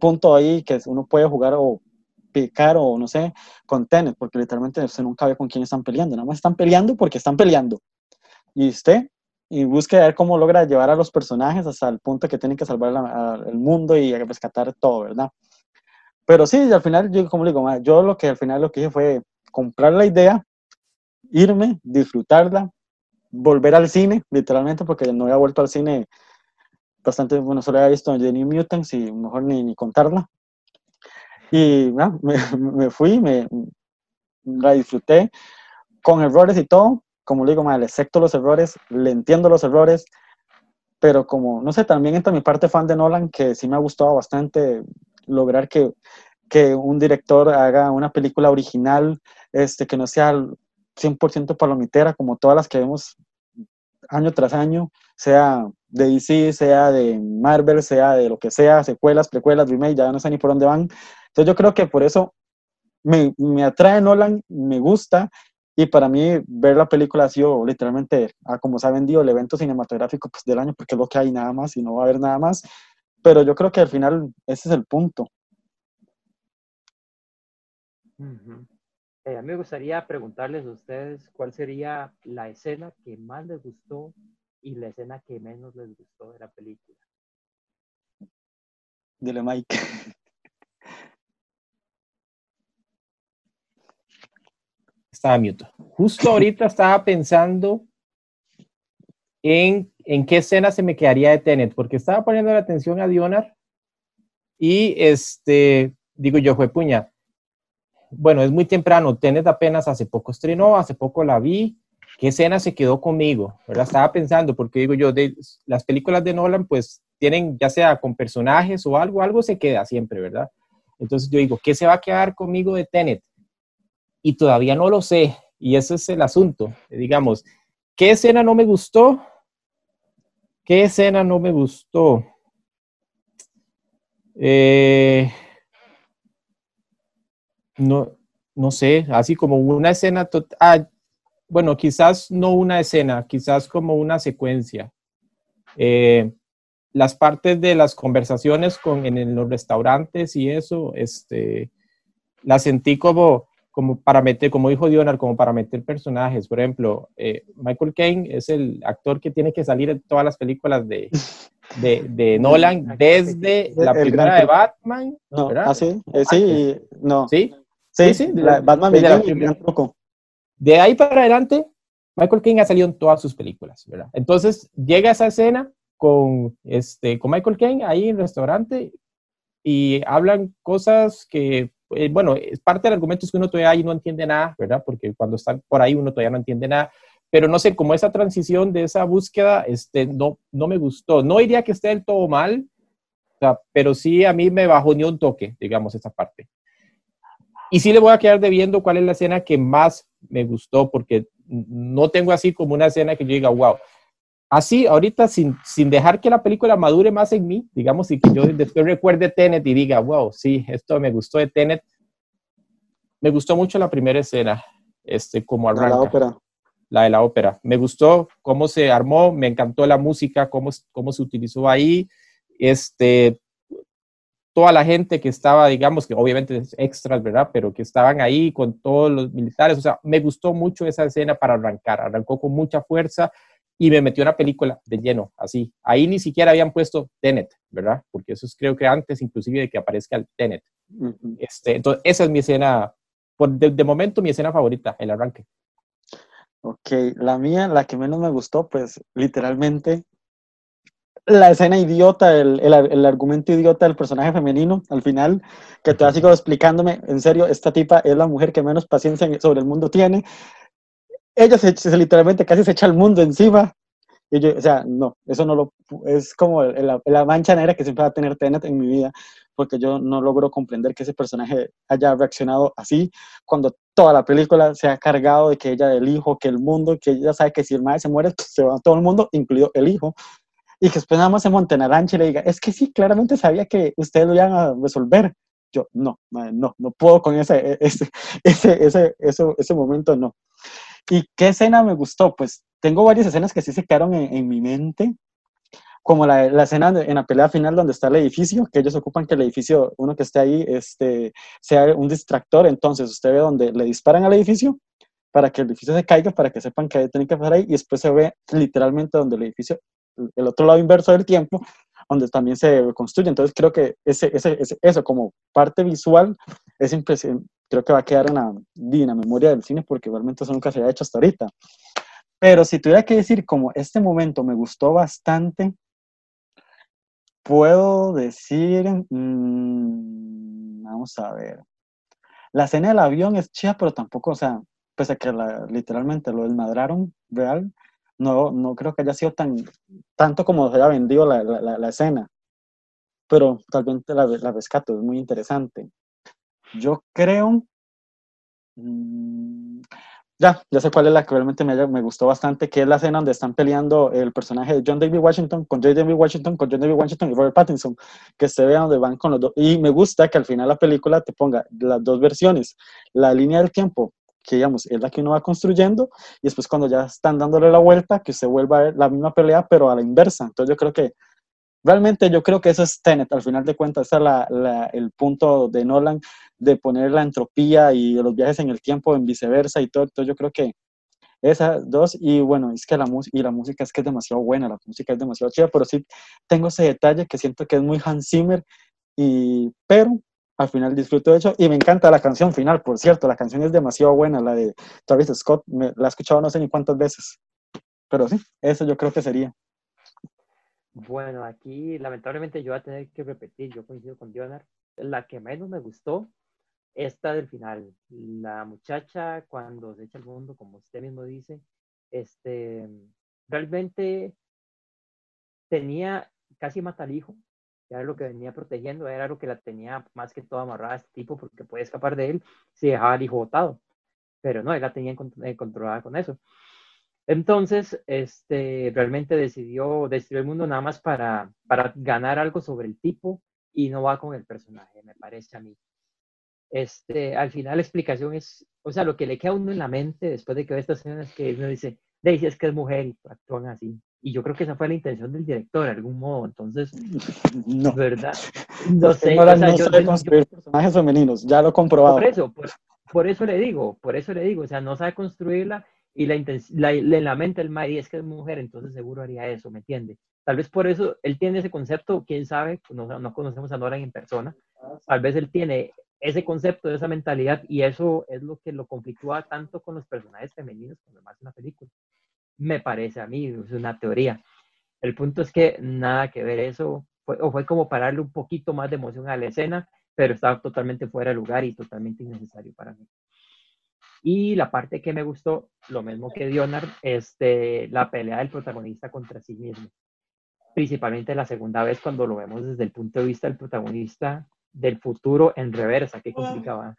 punto ahí que uno puede jugar o picar o no sé, con Tenet, porque literalmente usted nunca ve con quién están peleando, nada más están peleando porque están peleando. Y usted, y busque ver cómo logra llevar a los personajes hasta el punto que tienen que salvar el mundo y rescatar todo, ¿verdad? Pero sí, al final, yo como digo, yo lo que al final lo que hice fue comprar la idea, irme, disfrutarla, volver al cine, literalmente, porque no había vuelto al cine bastante, bueno, solo había visto Jenny Mutants y mejor ni, ni contarla. Y me, me, fui, me la disfruté con errores y todo, como le digo, le acepto los errores, le entiendo los errores, pero como, no sé, también entra mi parte fan de Nolan, que sí me ha gustado bastante lograr que, que un director haga una película original, este, que no sea 100% palomitera, como todas las que vemos año tras año, sea de DC, sea de Marvel, sea de lo que sea, secuelas, precuelas, remake, ya no sé ni por dónde van. Entonces yo creo que por eso me, me atrae Nolan, me gusta, y para mí ver la película ha sido literalmente, ah, como se ha vendido, el evento cinematográfico pues, del año, porque es lo que hay nada más y no va a haber nada más. Pero yo creo que al final ese es el punto. Eh, a mí me gustaría preguntarles a ustedes cuál sería la escena que más les gustó y la escena que menos les gustó de la película. Dile, Mike. Estaba mute. Justo ahorita estaba pensando en, en qué escena se me quedaría de Tenet, porque estaba poniendo la atención a Dionar y este, digo yo, fue puña. Bueno, es muy temprano, Tenet apenas hace poco estrenó, hace poco la vi, ¿qué escena se quedó conmigo? ¿verdad? Estaba pensando, porque digo yo, de, las películas de Nolan pues tienen, ya sea con personajes o algo, algo se queda siempre, ¿verdad? Entonces yo digo, ¿qué se va a quedar conmigo de Tenet? Y todavía no lo sé, y ese es el asunto, digamos, ¿qué escena no me gustó? ¿Qué escena no me gustó? Eh, no, no sé, así como una escena, ah, bueno, quizás no una escena, quizás como una secuencia. Eh, las partes de las conversaciones con, en, los restaurantes y eso, este, las sentí como, como para meter, como dijo Dionar, como para meter personajes. Por ejemplo, eh, Michael Caine es el actor que tiene que salir en todas las películas de, de, Nolan desde la primera de Batman. No, ¿Ah, sí? Eh, sí, no. ¿Sí? Sí, sí, Batman de, la, de ahí para adelante, Michael Caine ha salido en todas sus películas, ¿verdad? Entonces, llega esa escena con, este, con Michael Caine ahí en el restaurante y hablan cosas que eh, bueno, es parte del argumento es que uno todavía ahí no entiende nada, ¿verdad? Porque cuando está por ahí uno todavía no entiende nada. Pero no sé, como esa transición de esa búsqueda, este, no, no me gustó. No diría que esté del todo mal, pero sí a mí me bajó ni un toque, digamos, esa parte. Y sí le voy a quedar debiendo cuál es la escena que más me gustó, porque no tengo así como una escena que yo diga, wow, así, ahorita, sin, sin dejar que la película madure más en mí, digamos, y que yo después recuerde Tenet y diga, wow, sí, esto me gustó de Tenet. Me gustó mucho la primera escena, este, como arranca. La ópera. La de la ópera. Me gustó cómo se armó, me encantó la música, cómo, cómo se utilizó ahí. Este, toda la gente que estaba, digamos, que obviamente extras, ¿verdad? Pero que estaban ahí con todos los militares. O sea, me gustó mucho esa escena para arrancar. Arrancó con mucha fuerza y me metió una película de lleno, así. Ahí ni siquiera habían puesto Tenet, ¿verdad? Porque eso es creo que antes inclusive de que aparezca el Tenet. este, entonces, esa es mi escena, por, de, momento mi escena favorita, el arranque. Ok, la mía, la que menos me gustó, pues literalmente la escena idiota, el, el, el, argumento idiota del personaje femenino al final, que te sigo explicándome, en serio, esta tipa es la mujer que menos paciencia sobre el mundo tiene. Ella se, se literalmente casi se echa el mundo encima. Y yo, o sea, no, eso no lo, es como la, la mancha negra que siempre va a tener Tenet en mi vida, porque yo no logro comprender que ese personaje haya reaccionado así, cuando toda la película se ha cargado de que ella el hijo, que el mundo, que ella sabe que si el madre se muere, pues, se va todo el mundo, incluido el hijo y que después nada más se monte en y le diga, es que sí, claramente sabía que ustedes lo iban a resolver. Yo, no, no, no puedo con ese, ese, ese, ese, ese, ese momento, no. ¿Y qué escena me gustó? Pues tengo varias escenas que sí se quedaron en, en mi mente, como la, la escena en la pelea final donde está el edificio, que ellos ocupan que el edificio, uno que esté ahí, este, sea un distractor, entonces usted ve donde le disparan al edificio para que el edificio se caiga, para que sepan que tienen que pasar ahí, y después se ve literalmente donde el edificio el otro lado inverso del tiempo, donde también se construye. Entonces creo que ese, ese, eso como parte visual es impresionante. Creo que va a quedar en la, en la memoria del cine porque realmente eso nunca se había hecho hasta ahorita. Pero si tuviera que decir como este momento me gustó bastante, puedo decir, mmm, vamos a ver, la escena del avión es chida, pero tampoco, o sea, pese a que literalmente lo desmadraron real, no, no creo que haya sido tan tanto como se haya vendido la, la, la escena. Pero tal vez la, rescato, es muy interesante. Yo creo. Mmm, ya, ya sé cuál es la que realmente me, me, gustó bastante, que es la escena donde están peleando el personaje de John David Washington con J. David Washington, con John David Washington y Robert Pattinson, que se vea donde van con los dos. Y me gusta que al final la película te ponga las dos versiones, la línea del tiempo que digamos es la que uno va construyendo y después cuando ya están dándole la vuelta que se vuelva a ver la misma pelea pero a la inversa. Entonces yo creo que realmente yo creo que eso es Tenet, al final de cuentas ese es el punto de Nolan de poner la entropía y los viajes en el tiempo en viceversa y todo, entonces yo creo que esas dos y bueno, es que la y la música es que es demasiado buena, la música es demasiado chida, pero sí tengo ese detalle que siento que es muy Hans Zimmer y pero al final disfruto de hecho y me encanta la canción final, por cierto, la canción es demasiado buena, la de Travis Scott, me, la he escuchado no sé ni cuántas veces, pero sí, eso yo creo que sería. Bueno, aquí lamentablemente yo voy a tener que repetir, yo coincido con Dionar, la que menos me gustó, esta del final, la muchacha cuando se echa el mundo, como usted mismo dice, este, realmente tenía, casi mata al hijo, era lo que venía protegiendo, era lo que la tenía más que todo amarrada a este tipo porque puede escapar de él si dejaba al hijo botado. Pero no, él la tenía eh, controlada con eso. Entonces, este, realmente decidió destruir el mundo nada más para, para ganar algo sobre el tipo y no va con el personaje, me parece a mí. Este, al final la explicación es, o sea, lo que le queda a uno en la mente después de que ve estas escenas que uno dice, Daisy es que es mujer y actúan así. Y yo creo que esa fue la intención del director, de algún modo. Entonces, no. ¿verdad? No sé. No, o sea, no yo, sabe construir yo, personajes femeninos, ya lo he comprobado. Por eso, por, por, eso le digo, por eso le digo, o sea, no sabe construirla y la, la, en la mente el Mari es que es mujer, entonces seguro haría eso, ¿me entiende? Tal vez por eso él tiene ese concepto, quién sabe, no, no conocemos a Nolan en persona, tal vez él tiene ese concepto, esa mentalidad, y eso es lo que lo conflictúa tanto con los personajes femeninos cuando más una película me parece a mí, es una teoría. El punto es que nada que ver eso, o fue como para darle un poquito más de emoción a la escena, pero estaba totalmente fuera de lugar y totalmente innecesario para mí. Y la parte que me gustó, lo mismo que Dionard, este, la pelea del protagonista contra sí mismo. Principalmente la segunda vez cuando lo vemos desde el punto de vista del protagonista del futuro en reversa, qué complicaba.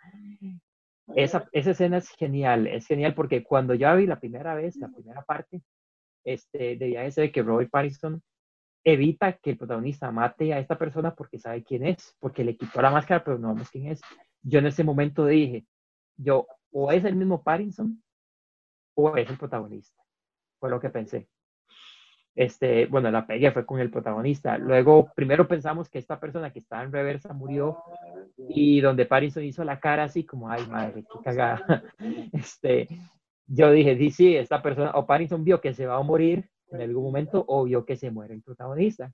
Esa, esa escena es genial, es genial porque cuando ya vi la primera vez, la primera parte, este, de ese de que Robert Pattinson evita que el protagonista mate a esta persona porque sabe quién es, porque le quitó la máscara, pero no vemos quién es. Yo en ese momento dije, yo, o es el mismo Pattinson o es el protagonista. Fue lo que pensé este, bueno, la pelea fue con el protagonista. Luego, primero pensamos que esta persona que estaba en reversa murió y donde Pattinson hizo la cara así como, ay madre, qué cagada. Este, yo dije, sí, sí, esta persona, o Pattinson vio que se va a morir en algún momento o vio que se muere el protagonista.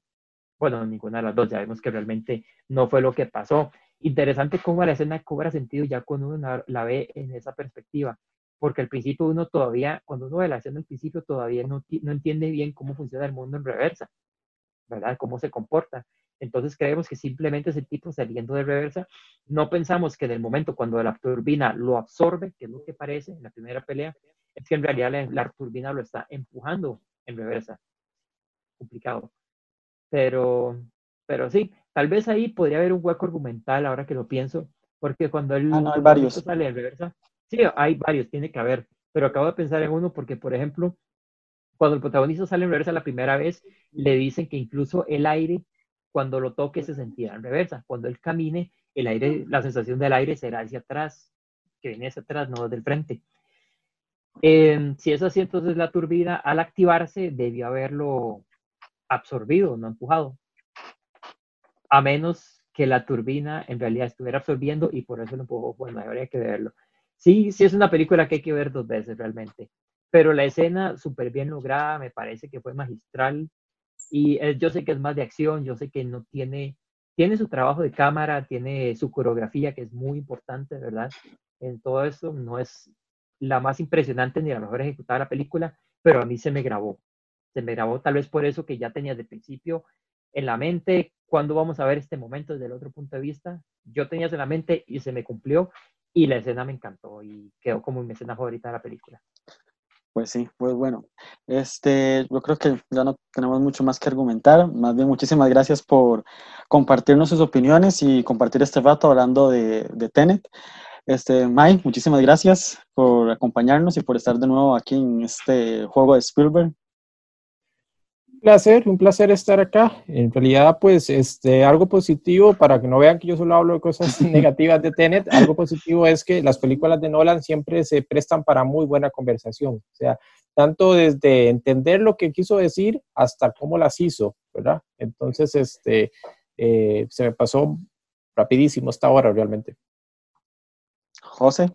Bueno, ninguna de las dos, ya vemos que realmente no fue lo que pasó. Interesante cómo la escena cobra sentido ya cuando uno la ve en esa perspectiva porque al principio uno todavía, cuando uno ve la escena al principio, todavía no, no entiende bien cómo funciona el mundo en reversa. ¿verdad? Cómo se comporta. Entonces creemos que simplemente es el tipo saliendo de reversa. No pensamos que en el momento cuando la turbina lo absorbe, que es lo que parece en la primera pelea, es que en realidad la, la turbina lo está empujando en reversa. Complicado. Pero, pero sí, tal vez ahí podría haber un hueco argumental ahora que lo pienso, porque cuando el Ah, no, hay varios. sale en reversa, sí, hay varios, tiene que haber, pero acabo de pensar en uno porque, por ejemplo, cuando el protagonista sale en reversa la primera vez, le dicen que incluso el aire, cuando lo toque, se sentirá en reversa. Cuando él camine, el aire, la sensación del aire será hacia atrás, que viene hacia atrás, no del frente. Eh, si es así, entonces la turbina al activarse debió haberlo absorbido, no empujado. A menos que la turbina en realidad estuviera absorbiendo y por eso lo empujó. Bueno, habría que verlo. Sí, sí es una película que hay que ver dos veces realmente. Pero la escena súper bien lograda, me parece que fue magistral. Y eh, yo sé que es más de acción, yo sé que no tiene, tiene su trabajo de cámara, tiene su coreografía que es muy importante, ¿verdad? En todo eso no es la más impresionante ni la mejor ejecutada de la película, pero a mí se me grabó. Se me grabó tal vez por eso que ya tenía de principio en la mente cuándo vamos a ver este momento desde el otro punto de vista. Yo tenía eso en la mente y se me cumplió y la escena me encantó y quedó como mi escena favorita de la película. Pues sí, pues bueno, este, yo creo que ya no tenemos mucho más que argumentar. Más bien, muchísimas gracias por compartirnos sus opiniones y compartir este rato hablando de, de Tenet. Este, Mike, muchísimas gracias por acompañarnos y por estar de nuevo aquí en este juego de Spielberg. Un placer, un placer estar acá. En realidad, pues, este, algo positivo, para que no vean que yo solo hablo de cosas negativas de Tenet, algo positivo es que las películas de Nolan siempre se prestan para muy buena conversación. O sea, tanto desde entender lo que quiso decir hasta cómo las hizo, ¿verdad? Entonces, este, eh, se me pasó rapidísimo esta hora realmente. José.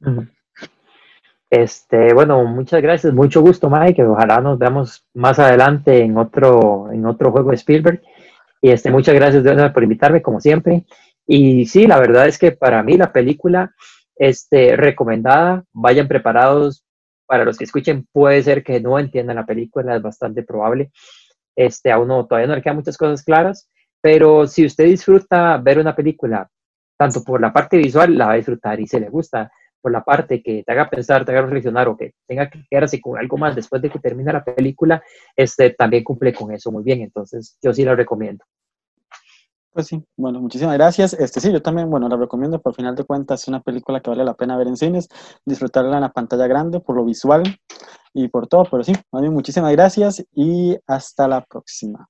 Este, bueno, muchas gracias, mucho gusto, Mike. Ojalá nos veamos más adelante en otro, en otro juego de Spielberg. Y este, muchas gracias verdad por invitarme, como siempre. Y sí, la verdad es que para mí la película, este, recomendada, vayan preparados. Para los que escuchen, puede ser que no entiendan la película, es bastante probable. Este, a uno todavía no le quedan muchas cosas claras, pero si usted disfruta ver una película, tanto por la parte visual, la va a disfrutar y si le gusta por la parte que te haga pensar, te haga reflexionar o que tenga que quedarse con algo más después de que termine la película, este también cumple con eso muy bien. Entonces, yo sí la recomiendo. Pues sí, bueno, muchísimas gracias. Este sí, yo también, bueno, la recomiendo, por final de cuentas es una película que vale la pena ver en cines, disfrutarla en la pantalla grande por lo visual y por todo, pero sí, a muchísimas gracias y hasta la próxima.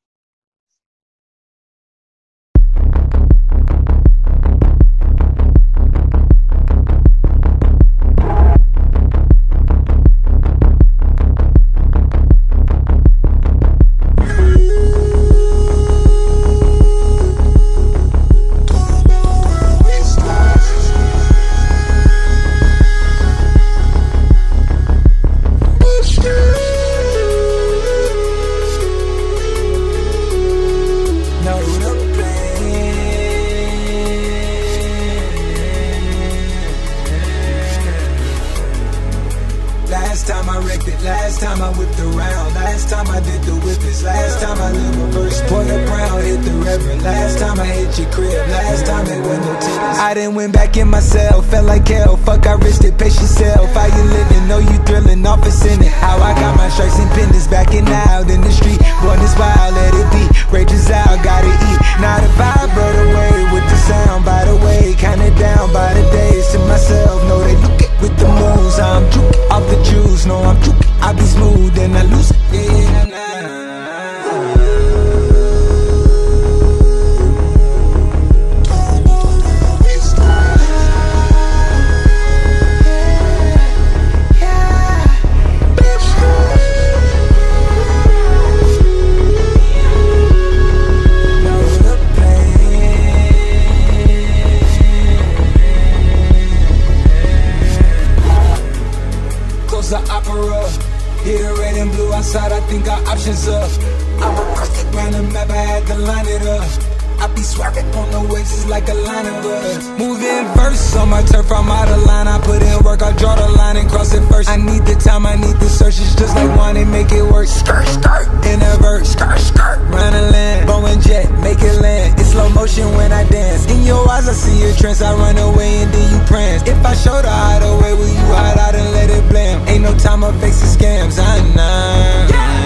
Last time I wrecked it, last time I whipped around, last time I did the whippets, last time I lived reverse, pour the brown, hit the reverend, last time I hit your crib, last time it went no tennis. I done went back in myself, felt like hell, fuck I risked it, pace yourself, how you living, know you thrilling, off a it. how I got my stripes and pendants, backing out in the street, born this wild, let it be, rages out, gotta eat, Not a vibe rode away with the sound, by the way, kinda down by the days to myself, know they look it with the moves, I'm juke off the juice, no I'm juke, I be smooth and I lose it, yeah, nah, nah. And I think our options up. I'm a perfect round the map, I had to line it up. I be swerving on the waves, like a line of birds. Moving verse on my turf, I'm out of line. I put in work, I draw the line and cross it first. I need the time, I need the search. It's just like wanting, make it work. Skirt, skirt, in a verse, skirt, skirt, run land. Bowing jet, make it land. It's slow motion when I dance. In your eyes, I see your trance. I run away and then you prance. If I show the hide away will you hide out and let it blam? Ain't no time, I face the scams. Ah, I know. Yeah.